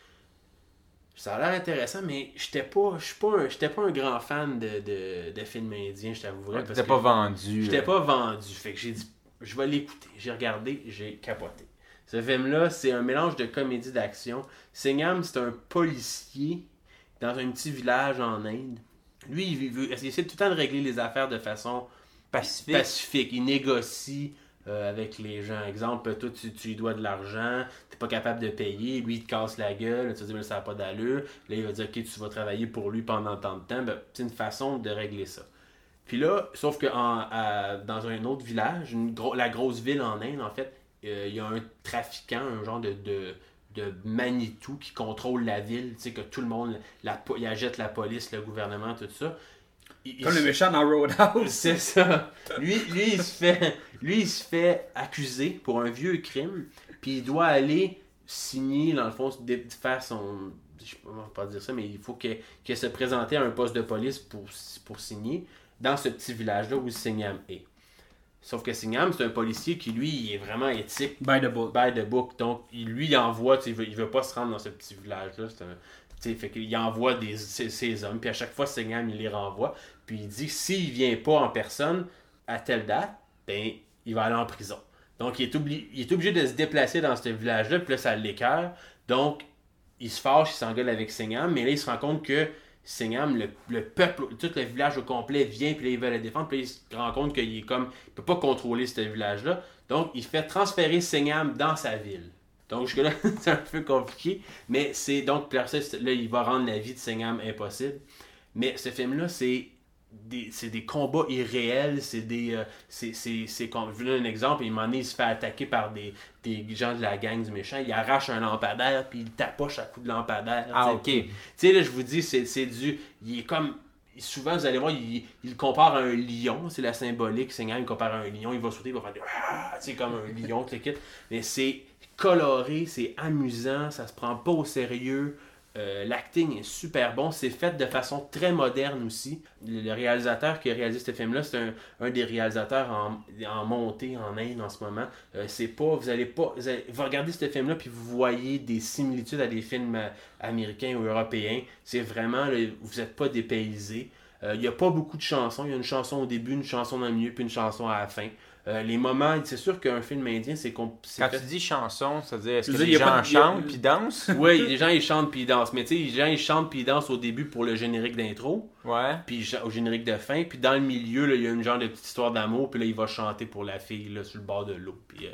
Ça a l'air intéressant, mais j'étais pas, pas, un- j'étais pas un grand fan de, de, de films indiens, je t'avouerais. que- pas vendu. J'étais là. pas vendu. Fait que j'ai dit, je vais l'écouter. J'ai regardé, j'ai capoté. Ce film-là, c'est un mélange de comédie d'action. Singham, c'est un policier dans un petit village en Inde. Lui, il, veut, il essaie tout le temps de régler les affaires de façon Pacifique. pacifique. Il négocie euh, avec les gens. Exemple, toi, tu, lui dois de l'argent, t'es pas capable de payer, lui, il te casse la gueule, tu te dis, mais ça n'a pas d'allure. Là, il va dire, ok, tu vas travailler pour lui pendant tant de temps. Ben, c'est une façon de régler ça. Puis là, sauf que en- à- dans un autre village, une la grosse ville en Inde, en fait, euh, il y a un trafiquant, un genre de, de, de Manitou qui contrôle la ville, tu sais, que tout le monde, la, il agite la police, le gouvernement, tout ça. Il- Comme le méchant dans Roadhouse. c'est ça. Lui, lui, il se fait, lui, il se fait accuser pour un vieux crime, puis il doit aller signer, dans le fond, faire son. Je ne peux pas dire ça, mais il faut que- qu'il se présenter à un poste de police pour, pour signer dans ce petit village-là où Singham est. Sauf que Singham, c'est un policier qui, lui, il est vraiment éthique By the book. by the book. Donc, il, lui, il envoie, il veut, il veut pas se rendre dans ce petit village-là. C'est un- tu sais, fait qu'il envoie des, ses, hommes, puis à chaque fois, Singham, il les renvoie. Puis il dit, s'il vient pas en personne à telle date, ben, il va aller en prison. Donc, il est, obli- il est obligé de se déplacer dans ce village-là, puis là, ça l'écœure. Donc, il se fâche, il s'engueule avec Singham, mais là, il se rend compte que Singham, le, le peuple, tout le village au complet vient, puis là, il veut le défendre, puis il se rend compte qu'il est comme, il peut pas contrôler ce village-là. Donc, il fait transférer Singham dans sa ville. Donc, jusque-là, c'est un peu compliqué, mais c'est donc, ça, là, il va rendre la vie de Singham impossible. Mais ce film-là, c'est des, c'est des combats irréels, c'est des. euh, c'est, c'est, c'est comme- je vous donne un exemple, il, moment donné, il se fait attaquer par des, des gens de la gang du méchant, il arrache un lampadaire, puis il tapoche à coups de lampadaire. Ah, ok. Tu sais, là, je vous dis, c'est, c'est du. Il est comme. Souvent, vous allez voir, il, il compare à un lion, c'est la symbolique. Seigneur, il compare à un lion, il va sauter, il va faire des. Ah Tu sais, comme un lion, tout le kit. Mais c'est coloré, c'est amusant, ça se prend pas au sérieux. Euh, L'acting est super bon, c'est fait de façon très moderne aussi. Le, réalisateur qui a réalisé ce film-là, c'est un, des réalisateurs en, montée en Inde en ce moment. Euh, c'est pas, vous allez pas, vous, regardez ce film-là puis vous voyez des similitudes à des films euh, américains ou européens. C'est vraiment, vous n'êtes pas dépaysé. Il n'y a pas beaucoup de chansons. Il y a une chanson au début, une chanson dans le milieu, puis une chanson à la fin. Euh, les moments, c'est sûr qu'un film indien, c'est c'est Quand fait- tu dis chanson, ça veut dire est-ce que les gens pas chantent puis dansent? Oui, les gens ils chantent puis ils dansent. Mais tu sais, les gens ils chantent puis ils dansent au début pour le générique d'intro, Ouais. puis au générique de fin, puis dans le milieu, là, il y a une genre de petite histoire d'amour, puis là il va chanter pour la fille là, sur le bord de l'eau. Puis, euh,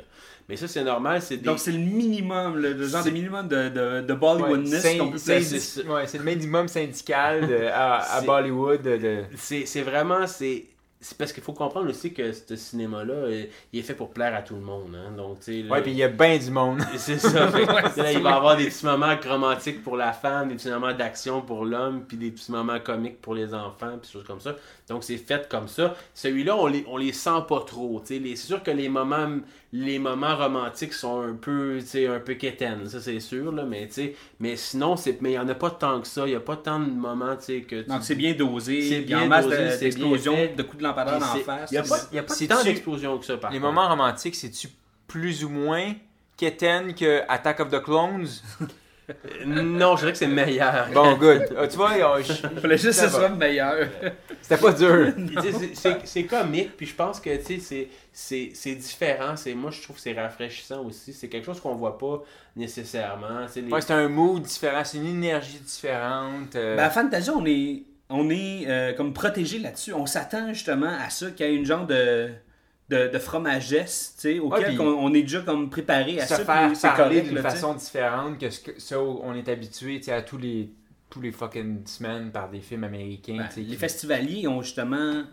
Mais ça c'est normal, c'est des. Donc, c'est le minimum, le, le genre de minimum de, de, Bollywoodness qu'on peut placer. ouais, c'est le minimum syndical de- à, à Bollywood. de- c'est vraiment c'est c'est parce qu'il faut comprendre aussi que ce cinéma là il est fait pour plaire à tout le monde hein. donc tu sais là- Ouais, puis il y a bien du monde. c'est ça Fait que, là, il va y avoir des petits moments romantiques pour la femme des petits moments d'action pour l'homme puis des petits moments comiques pour les enfants puis des choses comme ça donc c'est fait comme ça celui-là on les on les sent pas trop tu sais les- c'est sûr que les moments les moments romantiques sont un peu tu sais un peu quétaines ça c'est sûr là mais tu sais mais sinon c'est mais il y en a pas tant que ça il y a pas tant de moments tu sais que tu- Donc, c'est bien dosé. C'est il y a bien dosé, d'explosions, bien de coups de lampadaire en c'est- face. Il n'y a pas, y a pas tant d'explosions que ça, par Les moments romantiques, c'est-tu plus ou moins quétaine que Attack of the Clones? Non, je dirais que c'est meilleur. Bon, good. Ah, tu vois, on- je- Il fallait juste que ce soit meilleur. c'était pas dur. C'est- comique, puis je pense que tu sais, c'est- différent. C'est- Moi, je trouve que c'est rafraîchissant aussi. C'est quelque chose qu'on voit pas nécessairement. les- Ouais, c'est un mood différent, c'est une énergie différente. euh, Ben, à Fantasia, on est, on est euh, comme protégé là-dessus. On s'attend justement à ça, qu'il y ait une genre de, de, de fromagesse, tu sais, auquel on, on est déjà comme préparé à se ça. faire puis parler d'une façon différente que ce que ça où on est habitué tu sais, à tous les tous les fucking semaines par des films américains. Ben, tu sais, les qui- festivaliers ont justement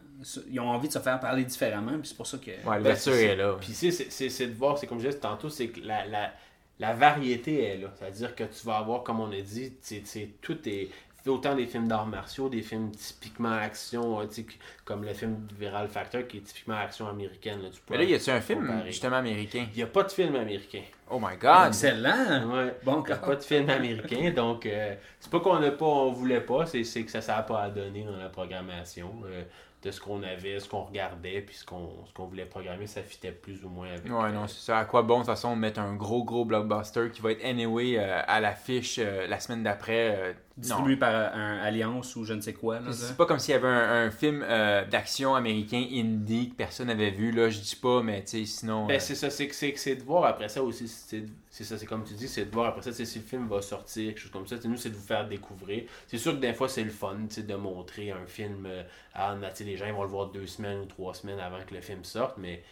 ils ont envie de se faire parler différemment, puis c'est pour ça que. Ouais, l'ouverture Ben, c'est- est là. Puis c'est- de voir, c'est comme je disais tantôt, c'est que la, la, la variété est là. C'est-à-dire que tu vas avoir, comme on a dit, c'est- c'est- tout est autant des films d'arts martiaux, des films typiquement action, euh, tu sais, comme le film Viral Factor qui est typiquement action américaine. Là, tu Mais là, y a-tu un film comparer. justement américain? Il n'y a pas de film américain. Oh my god! Excellent! Ouais. Bon, Il n'y a pas de film américain, donc euh, c'est pas qu'on n'a pas, on voulait pas, c'est c'est que ça n'a pas à donner dans la programmation. euh, de ce qu'on avait, ce qu'on regardait, puis ce qu'on ce qu'on voulait programmer, ça fitait plus ou moins avec. Ouais, non, c'est ça. À quoi bon, de toute façon, mettre un gros, gros blockbuster qui va être anyway euh, à l'affiche euh, la semaine d'après? euh, non. distribué par un Alliance ou je ne sais quoi. Là, C'est pas comme s'il y avait un, un film euh, d'action américain indie que personne n'avait vu. Là, je dis pas, mais tu sais, sinon. Ben, euh, c'est ça, c'est de voir après ça aussi. C'est c'est ça, c'est comme tu dis, c'est de voir après ça, si le film va sortir, quelque chose comme ça. Nous, c'est de vous faire découvrir. C'est sûr que des fois, c'est le fun tu sais, de montrer un film. euh, à, sais, les gens ils vont le voir deux semaines ou trois semaines avant que le film sorte, mais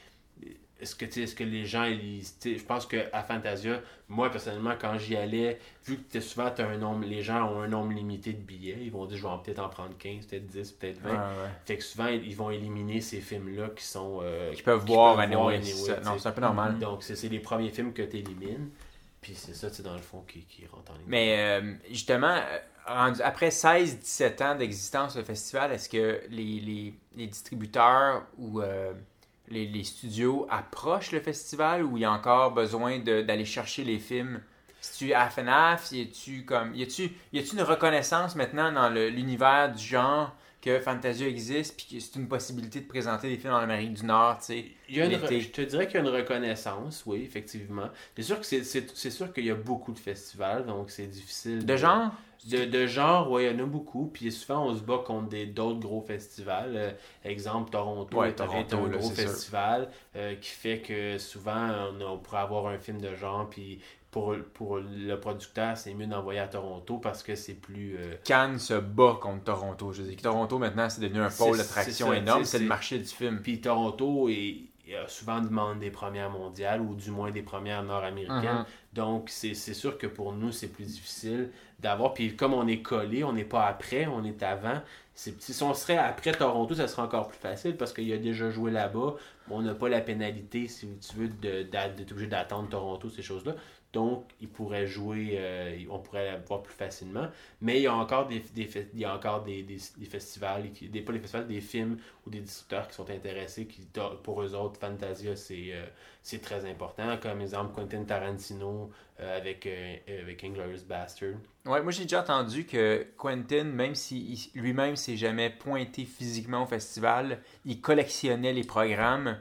est-ce que, est-ce que les gens, ils, je pense qu'à Fantasia, moi personnellement, quand j'y allais, vu que t'es souvent t'as un nombre, les gens ont un nombre limité de billets, ils vont dire je vais peut-être en prendre 15, peut-être 10, peut-être 20. ouais, ouais. Fait que souvent, ils vont éliminer ces films-là qui sont. euh, Qui peuvent voir peuvent anyway, ça. Non, c'est un peu normal. Donc, c'est les premiers films que tu élimines. Puis c'est ça, c'est dans le fond, qui, qui rentre en ligne. Mais euh, justement, euh, rendu- après 16-17 ans d'existence le festival, est-ce que les, les, les distributeurs ou euh, les, les studios approchent le festival ou il y a encore besoin d'aller chercher les films? Si tu à FNAF, y a-tu comme y a-tu y a-tu une reconnaissance maintenant dans l'univers du genre que Fantasia existe, puis que c'est une possibilité de présenter des films en Amérique du Nord, tu sais. Je te dirais qu'il y a une reconnaissance, oui, effectivement. C'est sûr que c'est sûr qu'il y a beaucoup de festivals, donc c'est difficile. De genre? De, de genre, oui, il y en a beaucoup. Puis souvent, on se bat contre des, d'autres gros festivals. Euh, exemple, Toronto Ouais, est, Toronto, un gros festival euh, qui fait que souvent, on, on pourrait avoir un film de genre. Puis pour, pour le producteur, c'est mieux d'envoyer à Toronto parce que c'est plus. euh, Cannes se bat contre Toronto. Je veux dire, Toronto, maintenant, c'est devenu un pôle d'attraction énorme. C'est le marché du film. Puis Toronto est, a souvent demande des premières mondiales ou du moins des premières nord-américaines. Mhm. Donc c'est sûr que pour nous c'est plus difficile d'avoir. Puis comme on est collé, on n'est pas après, on est avant. Si on serait après Toronto, ça serait encore plus facile parce qu'il a déjà joué là-bas. On n'a pas la pénalité, si tu veux, d'être obligé d'attendre Toronto, ces choses-là. Donc, il pourrait jouer, euh, on pourrait la voir plus facilement. Mais il y a encore des, il y a encore des, des, festivals, des, pas des festivals, des films ou des distributeurs qui sont intéressés. Qui, pour eux autres, Fantasia, c'est euh, c'est très important. Comme exemple, Quentin Tarantino euh, avec, avec Inglourious Bastard. Ouais, moi j'ai déjà entendu que Quentin, même si lui-même s'est jamais pointé physiquement au festival, il collectionnait les programmes.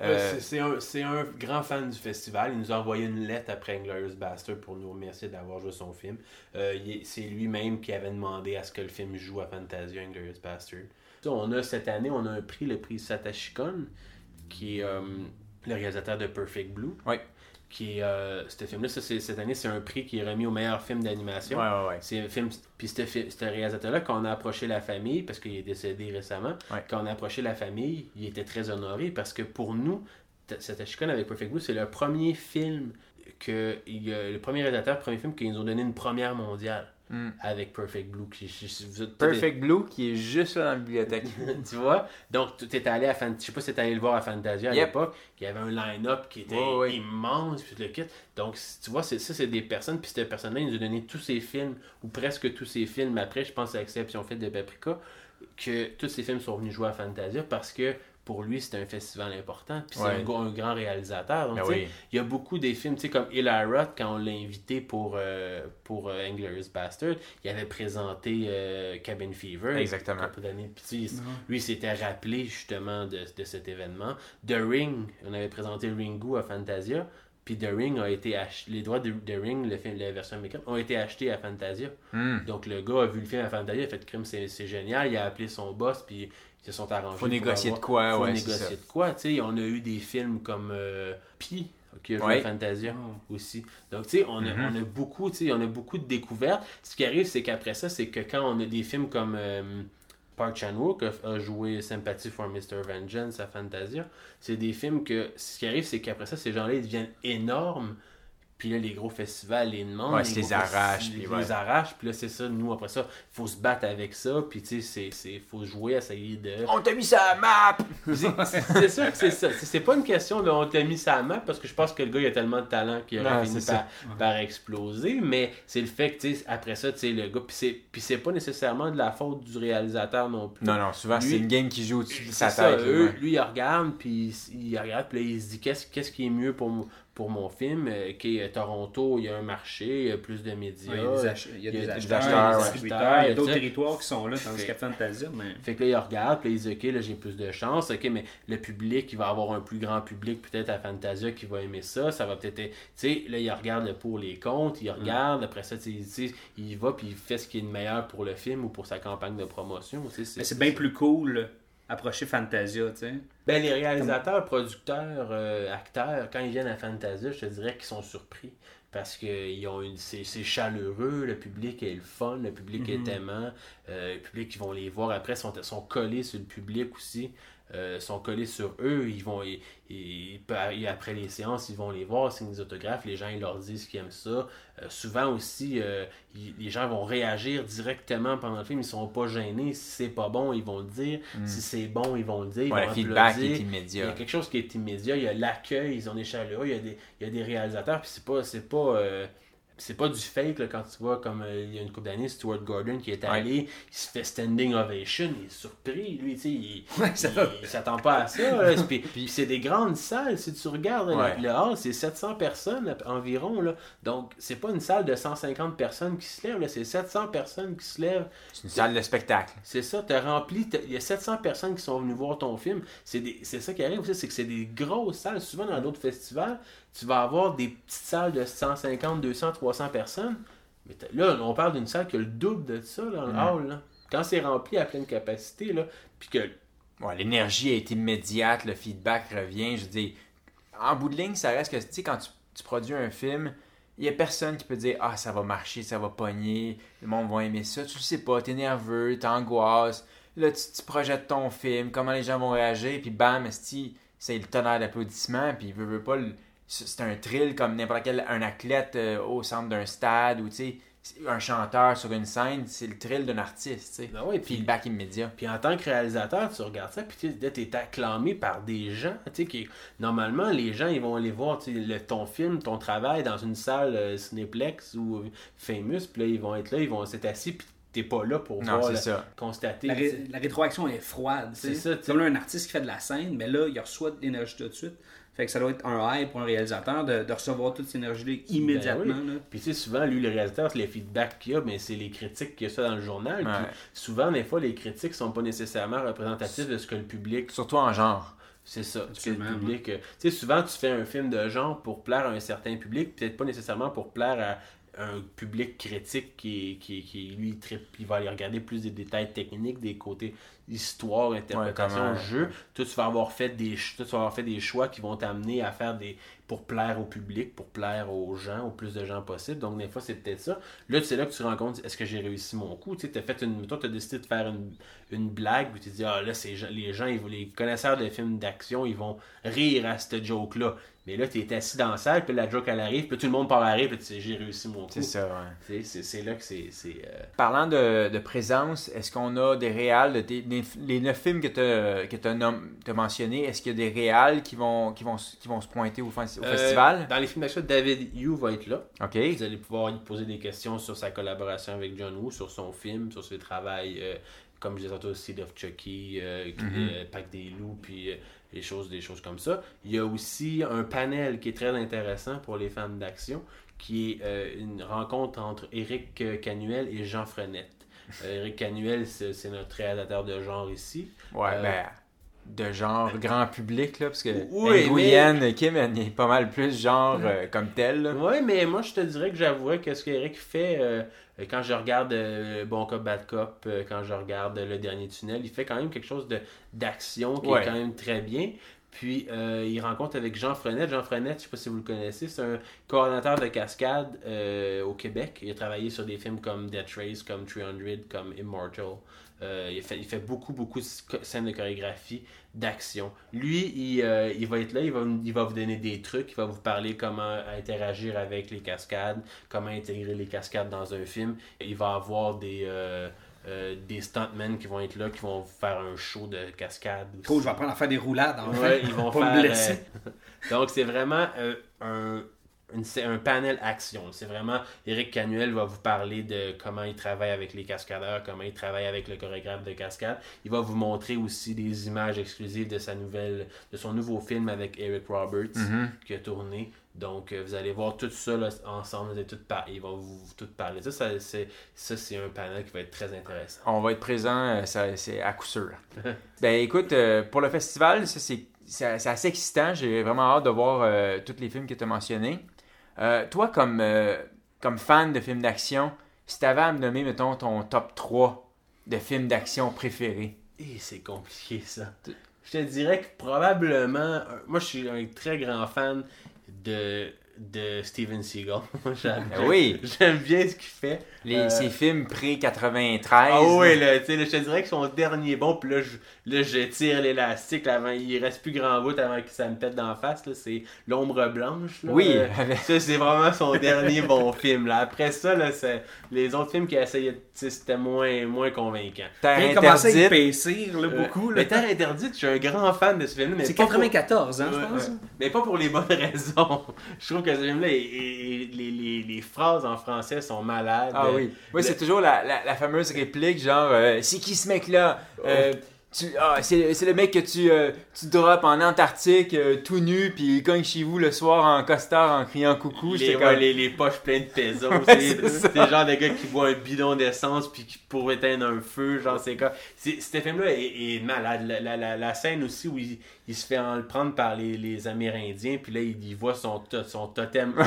Euh, c'est- un, c'est un grand fan du festival. Il nous a envoyé une lettre après Inglourious Bastard pour nous remercier d'avoir joué son film. Euh, c'est lui-même qui avait demandé à ce que le film joue à Fantasia Inglourious Bastard. On a cette année, on a un prix, le prix Satoshi Kon, qui est euh, le réalisateur de Perfect Blue. Ouais. Qui est, euh, ce film-là, ça, c'est- cette année, c'est un prix qui est remis au meilleur film d'animation. ouais, ouais, ouais. C'est un film. Puis ce réalisateur-là, quand on a approché la famille, parce qu'il est décédé récemment, quand on a approché la famille, il était très honoré parce que pour nous, T- Satoshi Kon avec Perfect Blue, c'est le premier film que. il le premier réalisateur, le premier film qu'ils nous ont donné une première mondiale Mm. avec Perfect Blue. Qui, je- Perfect Blue qui est juste là dans la bibliothèque. tu vois? Donc, tu es allé à Fan... Je sais pas si tu allé le voir à Fantasia à Yep. l'époque. Il y avait un line-up qui était immense, puis le kit. Donc, tu vois, ça, c'est des personnes. Puis cette personne-là, il nous a donné tous ses films, ou presque tous ses films. Après, je pense à l'exception faite de Paprika, que tous ces films sont venus jouer à Fantasia parce que pour lui, c'était un festival important. Puis c'est Ouais. un, grand réalisateur. Donc, Ben tu sais, oui. il y a beaucoup des films, tu sais, comme Eli Roth, quand on l'a invité pour, euh, pour euh, Inglourious Bastard, il avait présenté euh, Cabin Fever. Exactement. Puis, lui, il s'était rappelé justement de, de cet événement. The Ring, on avait présenté Ringu à Fantasia. Puis The Ring a été acheté, les droits de The Ring, le film, la version américaine, ont été achetés à Fantasia. Hmm. Donc le gars a vu le film à Fantasia, il a fait crime, c'est c'est génial, il a appelé son boss, puis se sont arrangés. Faut négocier avoir- de quoi, faut ouais, c'est négocier ça. de quoi, tu sais. On a eu des films comme euh, Pi, qui a joué Ouais. à Fantasia aussi. Donc, tu sais, on, a- Mhm. on a beaucoup, tu sais, on a beaucoup de découvertes. Ce qui arrive, c'est qu'après ça, c'est que quand on a des films comme euh, Park Chan-wook a, a joué Sympathy for Mr. Vengeance à Fantasia, c'est des films que, ce qui arrive, c'est qu'après ça, ces gens-là, ils deviennent énormes. Puis là, les gros festivals les demandent. Ouais, les gros arrachent, puis les ouais. arrachent. Puis là, c'est ça, nous, après ça, il faut se battre avec ça. Puis tu sais, c'est- c'est- faut jouer, essayer de. On t'a mis ça à la map! C'est sûr que c'est ça. C'est pas une question de on t'a mis ça à map parce que je pense que le gars il a tellement de talent qu'il aurait fini par, par exploser. Mais c'est le fait que tu sais, après ça, tu sais, le gars. Puis c'est- Puis c'est pas nécessairement de la faute du réalisateur non plus. Non, non, souvent c'est une game qui joue au-dessus de C'est sa ça, tête. eux, lui il regarde, puis il regarde, puis là il se dit qu'est-ce qu'est-ce qui est mieux pour, mon- pour mon film. Euh, ok, euh, Toronto, il y a un marché, il y a plus de médias. Ouais, il y a des, ach- il y a des acheteurs, acheteurs, des ouais. distributeurs, il y a d'autres territoires qui sont là, tandis qu'à Fantasia, mais... Fait que là, il regarde, puis il dit, OK, là, j'ai plus de chance. OK, mais le public, il va avoir un plus grand public, peut-être à Fantasia, qui va aimer ça. Ça va peut-être être. Tu sais, là, il regarde le pour les comptes, il regarde, après ça, tu sais, il va, puis il fait ce qui est le meilleur pour le film ou pour sa campagne de promotion. sais, Mais c'est bien plus cool approcher Fantasia, tu sais. Ben, les réalisateurs, producteurs, euh, acteurs, quand ils viennent à Fantasia, je te dirais qu'ils sont surpris. Parce que ils ont une, c'est, c'est chaleureux, le public est le fun, le public est aimant, euh, le public, ils vont les voir après, sont, sont collés sur le public aussi, euh, sont collés sur eux, ils vont, et après les séances, ils vont les voir, signent des autographes, les gens, ils leur disent qu'ils aiment ça. Euh, souvent aussi, euh, ils- les gens vont réagir directement pendant le film, ils sont pas gênés. Si c'est pas bon, ils vont le dire. Si c'est bon, ils vont le dire. Ils Ouais, vont le feedback applaudir. est Il y immédiat. a quelque chose qui est immédiat, il y a l'accueil, ils ont des chaleureux, il y a des, il y a des réalisateurs, puis c'est pas, c'est pas, c'est pas du fake là, quand tu vois comme euh, il y a une couple d'années Stuart Gordon qui est allé il se fait standing ovation il est surpris lui tu sais il, Ouais, ça il- va. il s'attend pas à ça là. puis, puis c'est des grandes salles si tu regardes là, Ouais. le hall c'est 700 personnes environ là. donc c'est pas une salle de 150 personnes qui se lèvent là, c'est 700 personnes qui se lèvent C'est une salle de spectacle. c'est ça, t'as rempli, il y a 700 personnes qui sont venues voir ton film. C'est des- c'est ça qui arrive aussi, c'est que c'est des grosses salles. Souvent dans d'autres festivals, tu vas avoir des petites salles de 150, 200, 300 personnes. Mais là, on parle d'une salle qui a le double de ça dans le hall. là. Quand c'est rempli à pleine capacité, là, puis que Ouais, l'énergie a été immédiate, le feedback revient. Je dire, en bout de ligne, ça reste que, tu sais, quand tu, tu produis un film, il y a personne qui peut dire Ah, ça va marcher, ça va pogner, le monde va aimer ça. Tu le sais pas, t'es nerveux, t'angoisses. Là, tu, tu projettes ton film, comment les gens vont réagir, puis bam, c'est le tonnerre d'applaudissements, puis il veut, veut pas. le- C'est un thrill comme n'importe quel un athlète euh, au centre d'un stade ou, tu sais, un chanteur sur une scène, c'est le thrill d'un artiste, tu sais. Ben ouais, puis- Feedback immédiat. Puis en tant que réalisateur, tu regardes ça, puis tu t'es acclamé par des gens, tu sais, qui... Normalement, les gens, ils vont aller voir, tu sais, le- ton film, ton travail dans une salle euh, Cinéplex ou Famous, puis là, ils vont être là, ils vont s'être assis, puis t'es pas là pour Non, voir, la- ça. constater. La, ré- rétroaction est froide. tu sais. C'est ça, tu sais. Comme là, un artiste qui fait de la scène, mais là, il reçoit de l'énergie tout de suite. Fait que ça doit être un high pour un réalisateur de, de recevoir toute cette énergie-là immédiatement. Ben oui. là. Puis tu sais, souvent, lui, le réalisateur, c'est les feedbacks qu'il a, mais c'est les critiques qu'il y a ça dans le journal. Ouais. Puis souvent, des fois, les critiques sont pas nécessairement représentatifs de ce que le public Surtout en genre. C'est ça. Tu sais, le public. euh, Tu sais, souvent, tu fais un film de genre pour plaire à un certain public, peut-être pas nécessairement pour plaire à un public critique qui, qui, qui lui, tripe, il va aller regarder plus des détails techniques, des côtés histoire, interprétation, jeu. Toi, tu vas avoir fait des, toi, tu vas avoir fait des choix qui vont t'amener à faire des. pour plaire au public, pour plaire aux gens, au plus de gens possible. Donc, des fois, c'est peut-être ça. Là, c'est là que tu te rends compte, est-ce que j'ai réussi mon coup? Tu sais, t'as fait une. Toi, tu as décidé de faire une, une blague, puis tu te dis, ah là, c'est, les gens, ils vont- les connaisseurs de films d'action, ils vont rire à cette joke-là. Mais là, tu es assis dans la salle, puis la joke, elle arrive, puis tout le monde part à rire, puis tu dis, j'ai réussi mon coup. C'est ça, ouais. Sais, C'est, c'est là que c'est. c'est euh, Parlant de, de présence, est-ce qu'on a des réals, de des- les neuf films que tu as, mentionnés, est-ce qu'il y a des réals qui vont, qui vont, s- qui vont se pointer au, euh, festival? Dans les films d'action, David Yu va être là. OK. Vous allez pouvoir lui poser des questions sur sa collaboration avec John Woo, sur son film, sur ses travails, euh, comme je disais tantôt, Seed of Chucky, euh, qui- euh, Pack des loups, puis euh, des choses, des choses comme ça. Il y a aussi un panel qui est très intéressant pour les fans d'action, qui est euh, une rencontre entre Eric euh, Canuel et Jean Frenette. Euh, Eric Canuel, c'est notre réalisateur de genre ici. Ouais, Euh, ben, de genre grand public, là, parce que Oui, Nguyen, Kim, elle est pas mal plus genre euh, comme tel. là. Oui, mais moi, je te dirais que j'avouerais que ce qu'Eric fait, euh, quand je regarde euh, Bon Cop, Bad Cop, euh, quand je regarde Le Dernier Tunnel, il fait quand même quelque chose de d'action qui Ouais. est quand même très bien. Puis, euh, il rencontre avec Jean Frenette. Jean Frenette, je sais pas si vous le connaissez, c'est un coordinateur de cascade euh, au Québec. Il a travaillé sur des films comme Death Race, comme 300, comme Immortal. Euh, il, fait, beaucoup, beaucoup de sc- scènes de chorégraphie, d'action. Lui, il, euh, il va être là, il va, il va vous donner des trucs, il va vous parler comment interagir avec les cascades, comment intégrer les cascades dans un film. Il va avoir des, euh, des stuntmen qui vont être là, qui vont faire un show de cascade. Cool, je vais apprendre à faire des roulades en Ouais, fait. ils vont Pas faire. me blesser. euh, donc, c'est vraiment euh, un, c'est un panel action. C'est vraiment. Eric Canuel va vous parler de comment il travaille avec les cascadeurs, comment il travaille avec le chorégraphe de cascade. Il va vous montrer aussi des images exclusives de sa nouvelle, de son nouveau film avec Eric Roberts qui a tourné. Donc, euh, vous allez voir tout ça là, ensemble. Vous allez tout par... Ils vont vous tout parler. Ça, ça, c'est, un panel qui va être très intéressant. On va être présent, euh, c'est à coup sûr. ben écoute, euh, pour le festival, ça, c'est assez excitant. J'ai vraiment hâte de voir euh, tous les films que tu as mentionnés. Euh, toi, comme, euh, comme fan de films d'action, si tu avais à me nommer, mettons, ton top 3 de films d'action préférés. Et c'est compliqué ça. Je te dirais que probablement. euh, Moi, je suis un très grand fan de, de Steven Seagal. J'aime Ah oui. J'aime bien ce qu'il fait. Les, Euh, Ces films pré-93. Ah oui, là, tu sais, là, je te dirais que son dernier bon, puis là, je, là, je tire l'élastique, avant, il reste plus grand bout avant que ça me pète d'en face, là, c'est L'ombre blanche, là. Oui, Euh, ça, c'est vraiment son dernier bon film, là. Après ça, là, c'est- les autres films qu'il a essayé, tu sais, c'était moins, moins convaincant. Terre Il commencé à épaissir là, beaucoup. Euh, là. mais Terre interdite, je suis un grand fan de ce mais C'est pas pour- 94, hein, je pense. Mais pas pour les bonnes raisons. Je trouve que ce film-là, les, les, les phrases en français sont malades. Ah oui. Moi, c'est toujours la, la, la fameuse réplique genre euh, C'est qui ce mec-là? Euh, ah, c'est, c'est le mec que tu, euh, tu drops en Antarctique euh, tout nu, puis il cogne chez vous le soir en costard en criant coucou. Les, ouais, les, les poches pleines de pesos. Ouais, c'est le genre de gars qui boit un bidon d'essence puis qui pour éteindre un feu. Genre, c'est quoi. c'est- Cet film-là est, est malade. La, la, la, la scène aussi où il, il se fait en prendre par les, les Amérindiens, puis là, il, il voit son, to- son totem je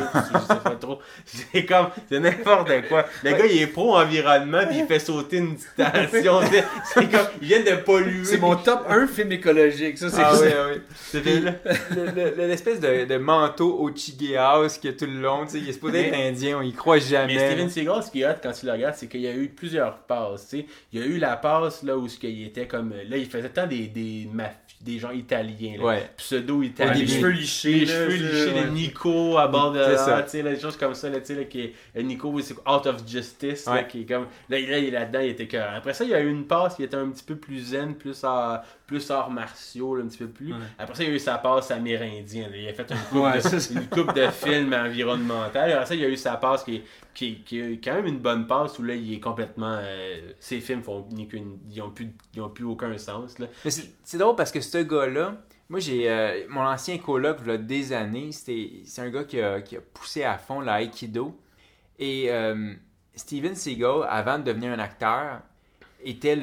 sais pas trop. C'est comme, c'est n'importe quoi. Le gars, il est pro-environnement, puis il fait sauter une station. C'est c'est comme, il vient de polluer. C'est mon top 1 film écologique, ça, c'est Ah oui, ah oui. Ce film-là. Le- le- le- L'espèce de, de manteau au House qu'il y a tout le long, tu sais, il est supposé être indien, on y croit jamais. Mais Steven Seagal, ce qui est hot quand tu le regardes, c'est qu'il y a eu plusieurs passes. tu sais. Il y a eu la passe là où ce qu'il était comme. Là, il faisait tant des, des, maf- des gens italiens. là. Ouais. Pseudo-italiens. les cheveux lichés. Les là, cheveux lichés de Nico à bord de là, ça. tu sais, là, des choses comme ça, là, tu sais, là, qui est, Nico, c'est Out of Justice, là, Ouais. qui est comme, là, il- là, il est là-dedans, il était cœur. Après ça, il y a eu une passe qui était un petit peu plus zen, plus, à, plus arts martiaux, là, un petit peu plus. Après ça, il y a eu sa passe amérindien, là. il a fait une coupe, Ouais, de, une coupe de films environnementaux. Après ça, il y a eu sa passe qui est, qui, qui est quand même une bonne passe où là, il est complètement, euh, ses films font ni qu'une- ils ont plus, ils ont plus aucun sens, là. Mais c'est c'est drôle parce que ce gars-là, moi j'ai euh, mon ancien coloc, il y a des années, c'était c'est un gars qui a, qui a poussé à fond l'aïkido. Et euh, Steven Seagal, avant de devenir un acteur, était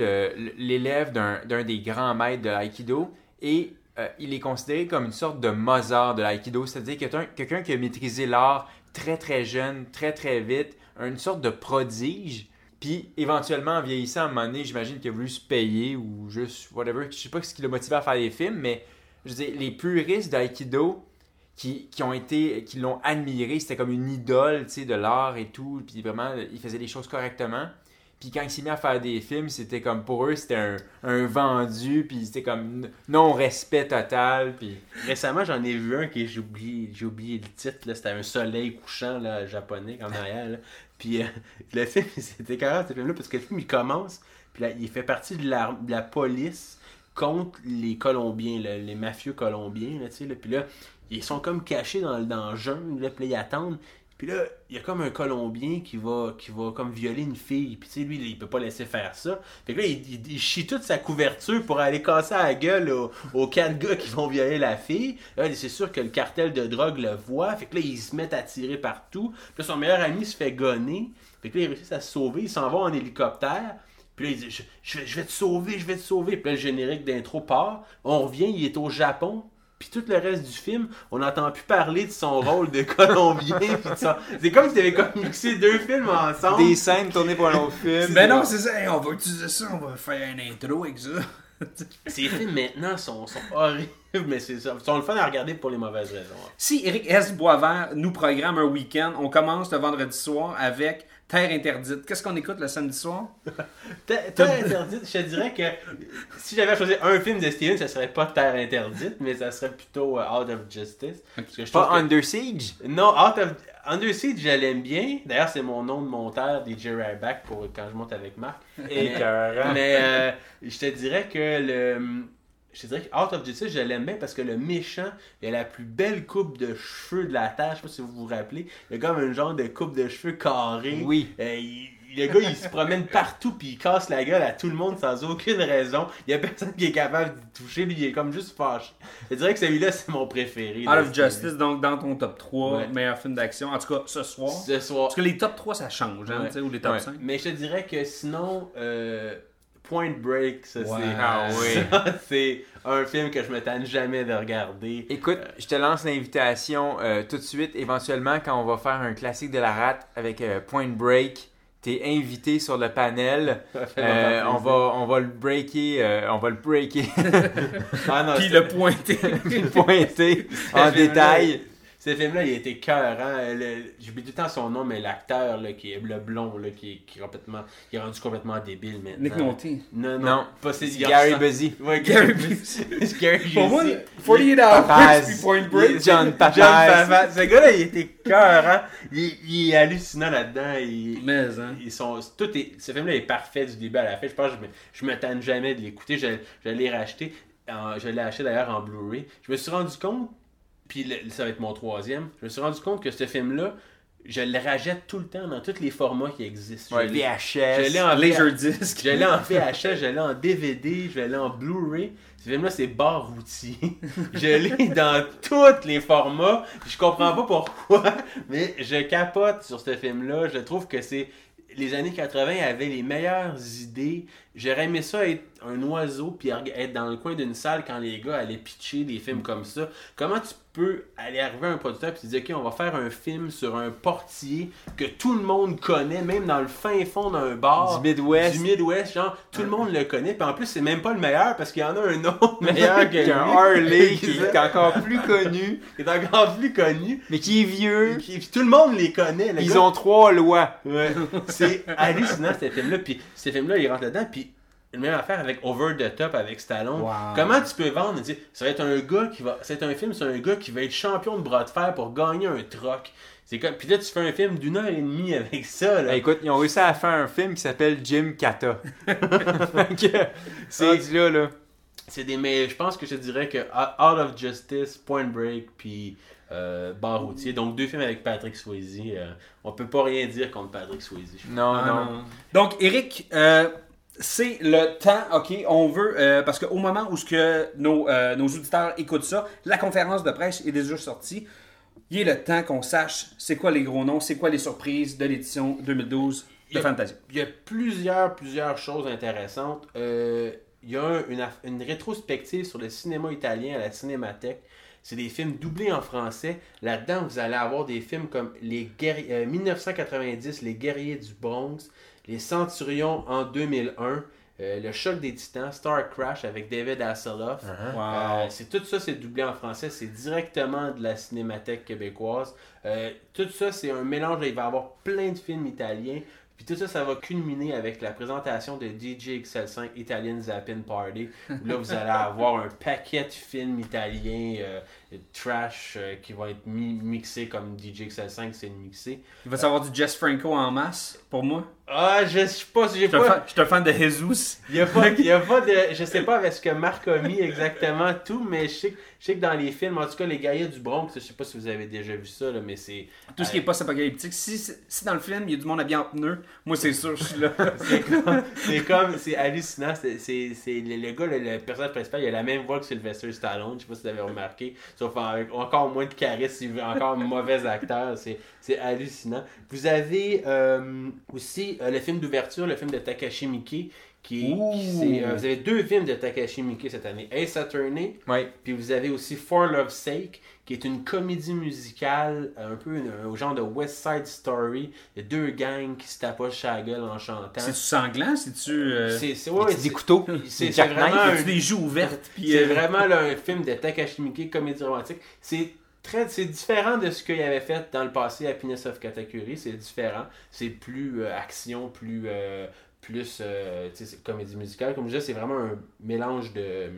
l'élève d'un des grands maîtres de l'aïkido et euh, il est considéré comme une sorte de Mozart de l'aïkido, c'est-à-dire quelqu'un qui a maîtrisé l'art très très jeune, très très vite, une sorte de prodige. Puis éventuellement, en vieillissant, à un moment donné, j'imagine qu'il a voulu se payer ou juste whatever. Je sais pas ce qui l'a motivé à faire des films, mais je veux dire, les puristes d'aïkido qui, qui ont été, qui l'ont admiré, c'était comme une idole, de l'art et tout. Puis vraiment, il faisait les choses correctement. Puis quand il s'est mis à faire des films, c'était comme pour eux, c'était un, vendu, puis c'était comme non-respect total. Puis Récemment, j'en ai vu un qui j'ai oublié, j'ai oublié le titre. C'était un soleil couchant là, japonais en arrière. là. Puis euh, le film, c'était carrément ce film-là parce que le film il commence, puis là, il fait partie de la, de la police contre les Colombiens, les mafieux colombiens. Là, là. Puis là, ils sont comme cachés dans, dans le jungle, là, puis là, ils attendent. Puis là, il y a comme un Colombien qui va, qui va comme violer une fille. Puis tu sais, lui, il peut pas laisser faire ça. Fait que là, il, chie toute sa couverture pour aller casser la gueule aux, quatre gars qui vont violer la fille. Là, c'est sûr que le cartel de drogue le voit. Fait que là, ils se mettent à tirer partout. Puis là, son meilleur ami se fait gonner. Fait que là, il réussit à se sauver. Il s'en va en hélicoptère. Puis là, il dit je, je vais, je vais te sauver, je vais te sauver. Puis là, le générique d'intro part. On revient, il est au Japon. Puis tout le reste du film, on n'entend plus parler de son rôle de Colombien. son- C'est comme si tu avais comme mixé deux films ensemble. des scènes tournées pour un autre film. Ben non, c'est ça. Hey, on va utiliser ça, on va faire un intro avec ça. Ces films maintenant sont, sont horribles, mais c'est ça. Ils sont le fun à regarder pour les mauvaises raisons. Si Eric S. Boisvert nous programme un week-end, on commence le vendredi soir avec Terre interdite. Qu'est-ce qu'on écoute le samedi soir? Terre Terre interdite, je te dirais que si j'avais choisi un film de Steven, ça serait pas Terre interdite, mais ça serait plutôt euh, Out of Justice. Parce que je trouve Pas que- Under Siege? Non, Out of Under Siege, je l'aime bien. D'ailleurs, c'est mon nom de monteur des Jerry Back pour quand je monte avec Marc. Mais euh, je te dirais que le. Je te dirais que Out of Justice, je l'aime bien parce que le méchant, il a la plus belle coupe de cheveux de la terre. Je sais pas si vous vous rappelez. Il a comme un genre de coupe de cheveux carré. Oui. Euh, il- le gars, il se promène partout puis il casse la gueule à tout le monde sans aucune raison. Il y a personne qui est capable de toucher. Lui, il est comme juste fâché. Je dirais que celui-là, c'est mon préféré. Out of. Justice, donc dans ton top 3, Ouais. meilleur film d'action. En tout cas, ce soir. Ce soir. Parce que les top 3, ça change, hein, Ouais. tu sais, ou les top Ouais. 5. Mais je te dirais que sinon, euh, Point Break, ça c'est Ah oui. c'est un film que je me tanne jamais de regarder. Écoute, je te lance l'invitation euh, tout de suite. Éventuellement, quand on va faire un classique de la rate avec euh, Point Break, t'es invité sur le panel. Euh, on, va, on va le breaker, euh, on va le breaker, Ah non, Puis le pointer. le pointer en détail. Ce film-là, il été cœurant. Le- J'oublie tout le temps son nom, mais l'acteur là, qui est le blond, là, qui, est, qui est complètement, qui est rendu complètement débile maintenant. Nick Nolte. Non, non, Non, pas c'est Gary Busey. Ouais, Gary Gary Busey. Busey. Gary Pour moi, Busey. 48 hours, Break. John Papaz. John Papaz. Ce gars-là, il était cœurant. Il, il est hallucinant là-dedans. Il, Mais, hein. Ils sont, tout est, ce film-là est parfait du début à la fin. Je pense que je me, je me tanne jamais de l'écouter. Je, je l'ai racheté. en- je l'ai acheté d'ailleurs en Blu-ray. Je me suis rendu compte, puis le- ça va être mon troisième, je me suis rendu compte que ce film-là, je le rajette tout le temps dans tous les formats qui existent. Ouais, je l'ai- VHS. je l'ai en Laserdisc. je l'ai en VHS, je l'ai en DVD, je l'ai en Blu-ray. Ce film-là, c'est bar routier. je l'ai dans tous les formats. Je comprends pas pourquoi, mais je capote sur ce film-là. Je trouve que c'est. Les années 80 avaient les meilleures idées. J'aurais aimé ça être un oiseau puis être dans le coin d'une salle quand les gars allaient pitcher des films comme ça. Comment tu peux aller arriver à un producteur et te dire, OK, on va faire un film sur un portier que tout le monde connaît, même dans le fin fond d'un bar. Du Midwest. Du Midwest, genre, tout le monde le connaît. Puis en plus, c'est même pas le meilleur parce qu'il y en a un autre meilleur que un Harley qui est encore plus connu, qui est encore plus connu. mais qui est vieux. Puis tout le monde les connaît. Ils gars. ont trois lois. Ouais. C'est hallucinant, ce film-là. Puis ce film-là, il rentre là-dedans. Puis une même affaire avec Over the Top avec Stallone. Wow. Comment tu peux vendre tu sais, Ça va être un gars qui va. C'est un film sur un gars qui va être champion de bras de fer pour gagner un troc. C'est comme. Puis là, tu fais un film d'une heure et demie avec ça. Là. Ben, écoute, ils ont réussi à faire un film qui s'appelle Jim Kata. Que, rendu là, là. C'est des. Mais je pense que je dirais que Out of Justice, Point Break, puis euh, Bar routier. Donc deux films avec Patrick Swayze. euh, on peut pas rien dire contre Patrick Swayze. Non, Ah, non. non. Donc, Eric, euh, c'est le temps, OK, on veut, euh, parce qu'au moment où ce que nos, euh, nos auditeurs écoutent ça, la conférence de presse est déjà sortie. Il est le temps qu'on sache c'est quoi les gros noms, c'est quoi les surprises de l'édition 2012 de Fantasy. Il y a plusieurs, plusieurs choses intéressantes. Euh, il y a un- une, une rétrospective sur le cinéma italien à la Cinémathèque. C'est des films doublés en français. Là-dedans, vous allez avoir des films comme les Guerri- euh, 1990, Les Guerriers du Bronx, Les Centurions en 2001, euh, Le Choc des Titans, Star Crash avec David Hasselhoff. Euh, c'est tout ça, c'est doublé en français. C'est directement de la cinémathèque québécoise. Euh, tout ça, c'est un mélange. Il va y avoir plein de films italiens. Puis tout ça, ça va culminer avec la présentation de DJ XL5 Italian Zappin Party. Où là, vous allez avoir un paquet de films italiens euh, trash euh, qui vont être mi- mixés comme DJ XL5 c'est mixé. Il va savoir du Jess Franco en masse, pour moi. Ah, je sais pas si j'ai pas. je suis un fan de Jesus. Il y a pas, y a pas de. Je sais pas avec ce que Marc a mis exactement tout, mais je sais, que- je sais que dans les films, en tout cas, les guerriers du Bronx, je sais pas si vous avez déjà vu ça, là, mais c'est. Tout ce qui est post-apocalyptique. Si, si dans le film, il y a du monde habillé en pneus, moi, c'est sûr, je suis là. C'est comme, c'est hallucinant. C'est, le, le gars, le, le personnage principal, il a la même voix que Sylvester Stallone. Je sais pas si vous avez remarqué. Sauf avec encore moins de charisme, encore un mauvais acteur. C'est, c'est hallucinant. Vous avez euh, aussi euh, le film d'ouverture, le film de Takashi Miike. Qui, qui- c'est, euh, vous avez deux films de Takashi Miike cette année. Ace Attorney, Ouais. puis vous avez aussi For Love's Sake, qui est une comédie musicale, euh, un peu une- au genre de West Side Story. A deux gangs qui se tapochent à la gueule en chantant. C'est-tu sanglant? C'est-tu. euh, C'est c'est- ouais, c'est- des couteaux? c'est c'est vraiment un, des joues ouvertes? Puis, c'est vraiment là, un film de Takashi Miike, comédie romantique. C'est c'est différent de ce qu'il avait fait dans le passé à Happiness of Katakuri. C'est différent. C'est plus euh, action, plus euh, plus euh, comédie musicale. Comme je disais, c'est vraiment un mélange de,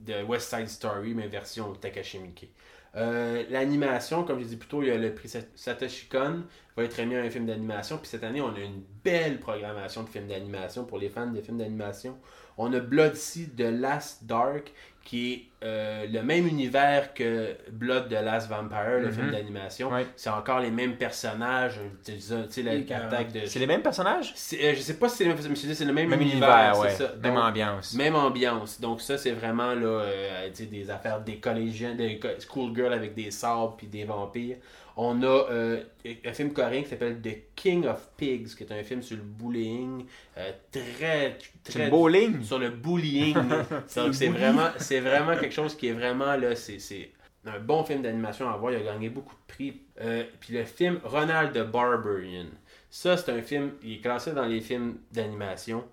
de West Side Story, mais version Takashi Miike. Euh, L'animation, comme je disais plus tôt, il y a le prix Sat- Satoshi Kon, va être remis à un film d'animation. Puis cette année, on a une belle programmation de films d'animation pour les fans de films d'animation. On a Blood Sea de Last Dark, qui est euh, le même univers que Blood de Last Vampire, le Mhm. film d'animation. Ouais. C'est encore les mêmes personnages, tu sais, de... C'est les mêmes personnages? Euh, je sais pas si c'est le même, mais c'est le même, Même univers, ouais. Même ambiance. même ambiance. Donc ça, c'est vraiment là, euh, des affaires des collégiens, des schoolgirls avec des sabres puis des vampires. On a euh, un film coréen qui s'appelle The King of Pigs, qui est un film sur le bullying, euh, très, très le bowling. sur le bullying. Donc, c'est vraiment, c'est vraiment quelque chose qui est vraiment là, c'est, c'est un bon film d'animation à voir. Il a gagné beaucoup de prix. Euh, puis le film Ronald the Barbarian. Ça, c'est un film, il est classé dans les films d'animation.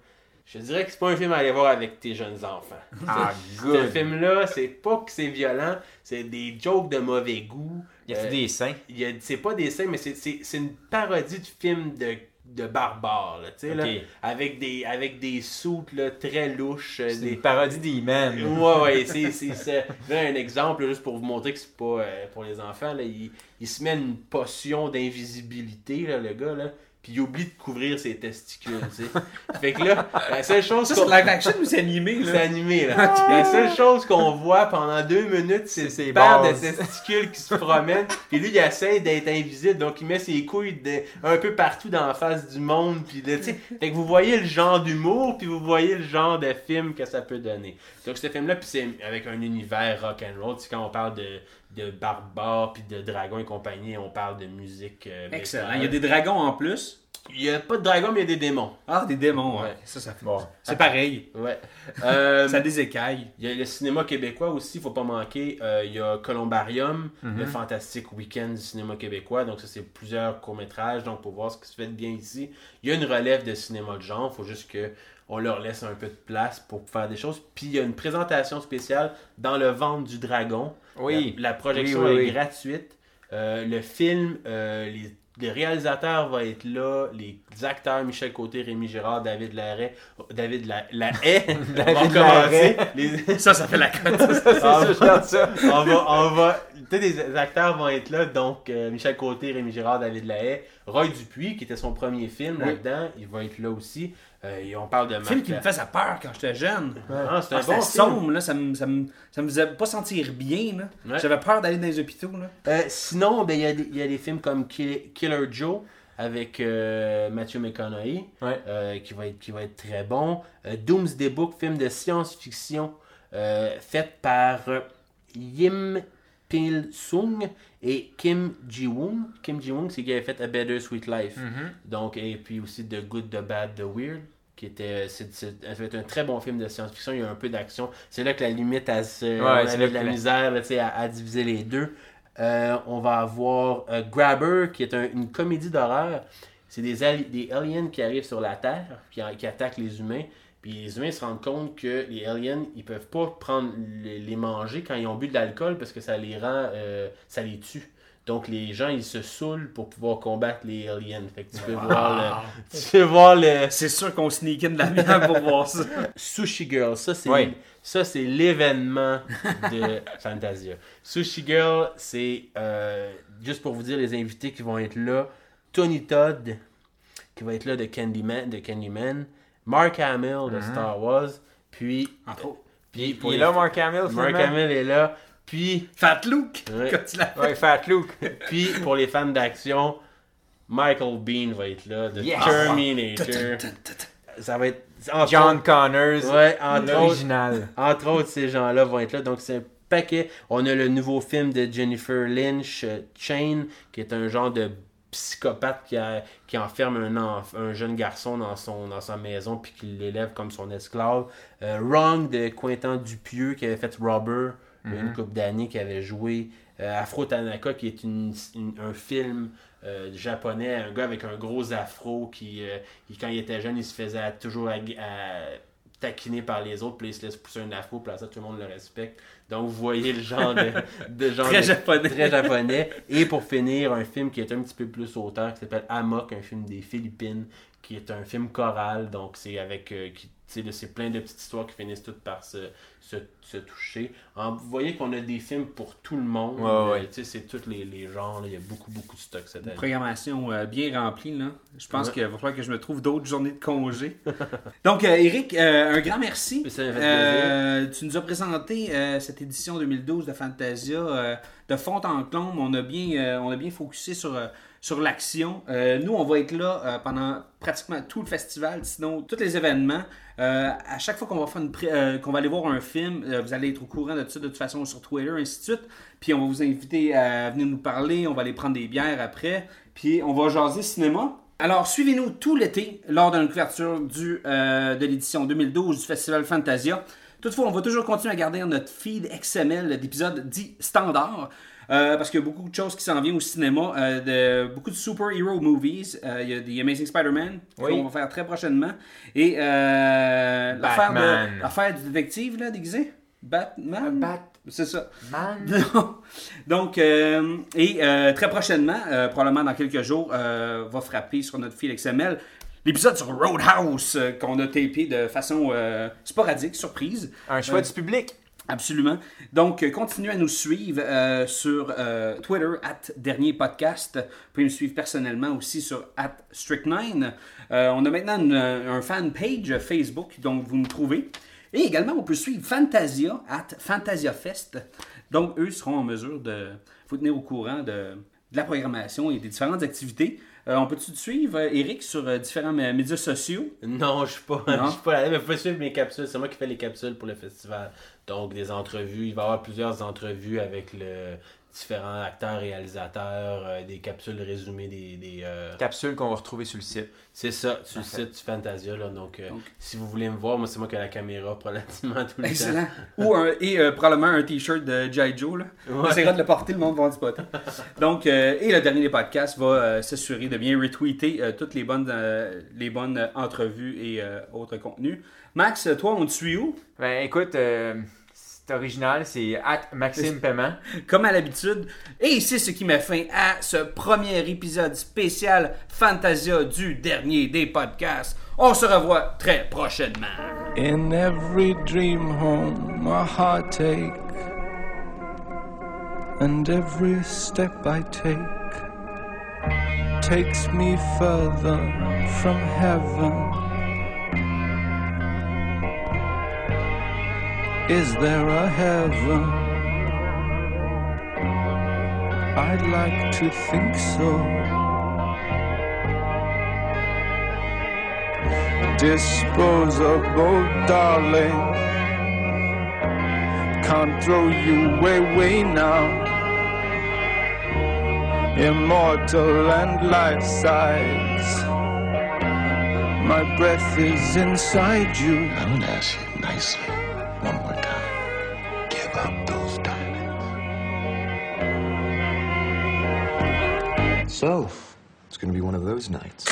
Je dirais que c'est pas un film à aller voir avec tes jeunes enfants. Ah, Ce good. film-là, c'est pas que c'est violent, c'est des jokes de mauvais goût. Y a-t-il Euh, des seins? c'est pas des scènes, mais c'est, une parodie de film de, de barbares, tu sais, avec des, avec des soutes là, très louches. euh, C'est des... une parodie d'E-Man. Ouais, ouais, c'est, c'est, c'est- là, un exemple, là, juste pour vous montrer que c'est pas euh, pour les enfants, là, il, il se met une potion d'invisibilité, là, le gars, là, puis il oublie de couvrir ses testicules, tu sais. Fait que là, la seule chose qu'on... c'est action ou c'est animé, C'est là? animé, là. La seule chose qu'on voit pendant deux minutes, c'est ses paires de testicules qui se promènent. Puis lui, il essaie d'être invisible, donc il met ses couilles de- un peu partout dans la face du monde. Puis là, tu sais, fait que vous voyez le genre d'humour, puis vous voyez le genre de film que ça peut donner. Donc ce film-là, puis c'est avec un univers rock and roll. Tu sais, quand on parle de de barbares puis de dragons et compagnie, on parle de musique. euh, Excellent. métal. Il y a des dragons en plus. Il y a pas de dragons, mais il y a des démons. Ah, des démons, ouais. Ouais. Ça, ça fait. Bon. C'est pareil. Ouais. Euh, Ça a des écailles. Il y a le cinéma québécois aussi, il faut pas manquer. Euh, il y a Columbarium, le fantastique week-end du cinéma québécois. Donc, ça, c'est plusieurs courts-métrages. Donc, pour voir ce qui se fait de bien ici. Il y a une relève de cinéma de genre. Il faut juste que on leur laisse un peu de place pour faire des choses. Puis, il y a une présentation spéciale dans le ventre du dragon. Oui. La, la projection Oui, oui, est gratuite. Euh, le film, euh, les, le réalisateur va être là, les acteurs Michel Côté, Rémi Gérard, David Larrey, David La, la Haye, David vont. Larrey. Les- Ça, ça fait la cote. C'est ça, on va, on va, tous les acteurs vont être là, donc euh, Michel Côté, Rémi Girard, David Lahaye, Roy Dupuis, qui était son premier film là-dedans, il va être là aussi. Euh, et on parle de Un film qui me faisait peur quand j'étais jeune. Ah, c'est Ah, un c'était bon film. sombre, là, ça me, ça, me, ça me faisait pas sentir bien. là. Ouais. J'avais peur d'aller dans les hôpitaux. Là. Euh, sinon, ben, il y, a des- il y a des films comme Kill- Killer Joe avec euh, Matthew McConaughey, Ouais. euh, qui, va être, qui va être très bon. Euh, Doomsday Book, film de science-fiction euh, fait par euh, Yim Pil Sung et Kim Ji-woon. Kim Ji-woon, c'est qui avait fait A Better Sweet Life. Donc, et puis aussi The Good, The Bad, The Weird. Qui était, c'est, un très bon film de science-fiction. Il y a un peu d'action. C'est là que la limite, elle se, Ouais, la misère à, à diviser les deux. Euh, on va avoir euh, Grabber, qui est un- une comédie d'horreur. C'est des aliens qui arrivent sur la Terre, qui, qui attaquent les humains. Puis les humains se rendent compte que les aliens, ils peuvent pas prendre les, les manger quand ils ont bu de l'alcool parce que ça les rend, euh, ça les tue. Donc les gens, ils se saoulent pour pouvoir combattre les aliens. Fait que tu peux voir le, tu peux voir le, C'est sûr qu'on sneak in de la bière pour voir ça. Sushi Girl, ça c'est Oui. ça c'est l'événement de Fantasia. Sushi Girl, c'est euh, juste pour vous dire les invités qui vont être là, Tony Todd qui va être là de Candyman, de Candyman, Mark Hamill de Star Wars, puis Entre autres. puis Il est là, Mark Hamill, Mark? Hamill est là, puis Fat Luke, Ouais. quand tu l'as Ouais, Fat Luke. puis pour les fans d'action, Michael Bean va être là de Yes. Terminator. Ça va être John autres- Connors. Ouais, entre autres, L'original. Entre autres, ces gens-là vont être là. Donc, c'est un paquet. On a le nouveau film de Jennifer Lynch, euh, Chain, qui est un genre de psychopathe qui, a- qui enferme un, enf- un jeune garçon dans, son, dans sa maison puis qui l'élève comme son esclave. Euh, Wrong de Quentin Dupieux qui avait fait Robber une couple d'années qui avait joué. Euh, Afro Tanaka qui est une- une- un film euh, japonais, un gars avec un gros afro qui, euh, quand il était jeune, il se faisait toujours à- taquiner par les autres, puis il se laisse pousser un afro, puis là, ça, tout le monde le respecte. Donc, vous voyez le genre de, de genre Très de- japonais. très japonais. Et pour finir, un film qui est un petit peu plus auteur, qui s'appelle Amok, un film des Philippines, qui est un film choral, donc c'est avec... euh, qui, c'est plein de petites histoires qui finissent toutes par se, se, se toucher. En- vous voyez qu'on a des films pour tout le monde. Ouais, Euh, ouais. tu sais, c'est tous les, les genres. là. Il y a beaucoup, beaucoup de stock cette année. Programmation euh, bien remplie, là. Je pense Ouais. qu'il va falloir que je me trouve d'autres journées de congé. Donc, euh, Eric, euh, un grand merci. Ça m'a fait Euh, tu nous as présenté euh, cette édition 2012 de Fantasia euh, de fond en comble. On a bien, euh, on a bien focusé sur, euh, sur l'action. Euh, nous, on va être là euh, pendant pratiquement tout le festival, sinon tous les événements. Euh, à chaque fois qu'on va faire euh, va aller voir un film, vous allez être au courant de ça de toute façon sur Twitter, ainsi de suite. Puis on va vous inviter à venir nous parler, on va aller prendre des bières après, puis on va jaser cinéma. Alors suivez-nous tout l'été lors de notre couverture du, de l'édition 2012 du Festival Fantasia. Toutefois, on va toujours continuer à garder notre feed XML d'épisodes dits standards. Euh, parce qu'il y a beaucoup de choses qui s'en viennent au cinéma, euh, de, beaucoup de super-hero movies. Euh, il y a The Amazing Spider-Man Oui. qu'on va faire très prochainement. Et l'affaire, Batman. de, l'affaire du détective, là, déguisé? Batman? Batman. C'est ça. Donc, euh, et euh, très prochainement, euh, probablement dans quelques jours, va frapper sur notre fil XML l'épisode sur Roadhouse qu'on a tapé de façon sporadique, surprise. Un choix du public. Absolument. Donc, euh, continuez à nous suivre euh, sur euh, Twitter, at Dernier Podcast. Vous pouvez me suivre personnellement aussi sur at Strict9. Euh, on a maintenant une- un fan page Facebook, donc vous nous trouvez. Et également, on peut suivre Fantasia, at Fantasia Fest. Donc, eux seront en mesure de vous tenir au courant de la programmation et des différentes activités. Euh, on peut-tu te suivre, euh, Eric, sur euh, différents médias sociaux? Non, je suis pas, Non? je suis pas là, mais vous pouvez suivre mes capsules. C'est moi qui fais les capsules pour le festival. Donc, des entrevues. Il va y avoir plusieurs entrevues avec le différents acteurs, réalisateurs, euh, des capsules résumées des. des, euh, Capsule qu'on va retrouver sur le site. C'est ça, sur le site du Fantasia. Là, donc, euh, Donc. si vous voulez me voir, moi, c'est moi qui ai la caméra relativement tout le Excellent. Ou un- et euh, probablement un t-shirt de G.I. Joe. Là. Ouais. J'essaierai de le porter, le monde va en spotter. Donc, euh, et le dernier des podcasts va euh, s'assurer de bien retweeter euh, toutes les bonnes, euh, les bonnes entrevues et euh, autres contenus. Max, toi, on te suit où? Ben écoute, euh, c'est original, c'est at Maxime Paiement. Comme à l'habitude. Et c'est ce qui met fin à ce premier épisode spécial Fantasia du dernier des podcasts. On se revoit très prochainement. In every dream home, a heartache, and every step I take takes me further from heaven. Is there a heaven? I'd like to think so. disposable, darling. Can't throw you away now. Immortal and life size. My breath is inside you. I'm gonna ask you nicely So, it's gonna be one of those nights.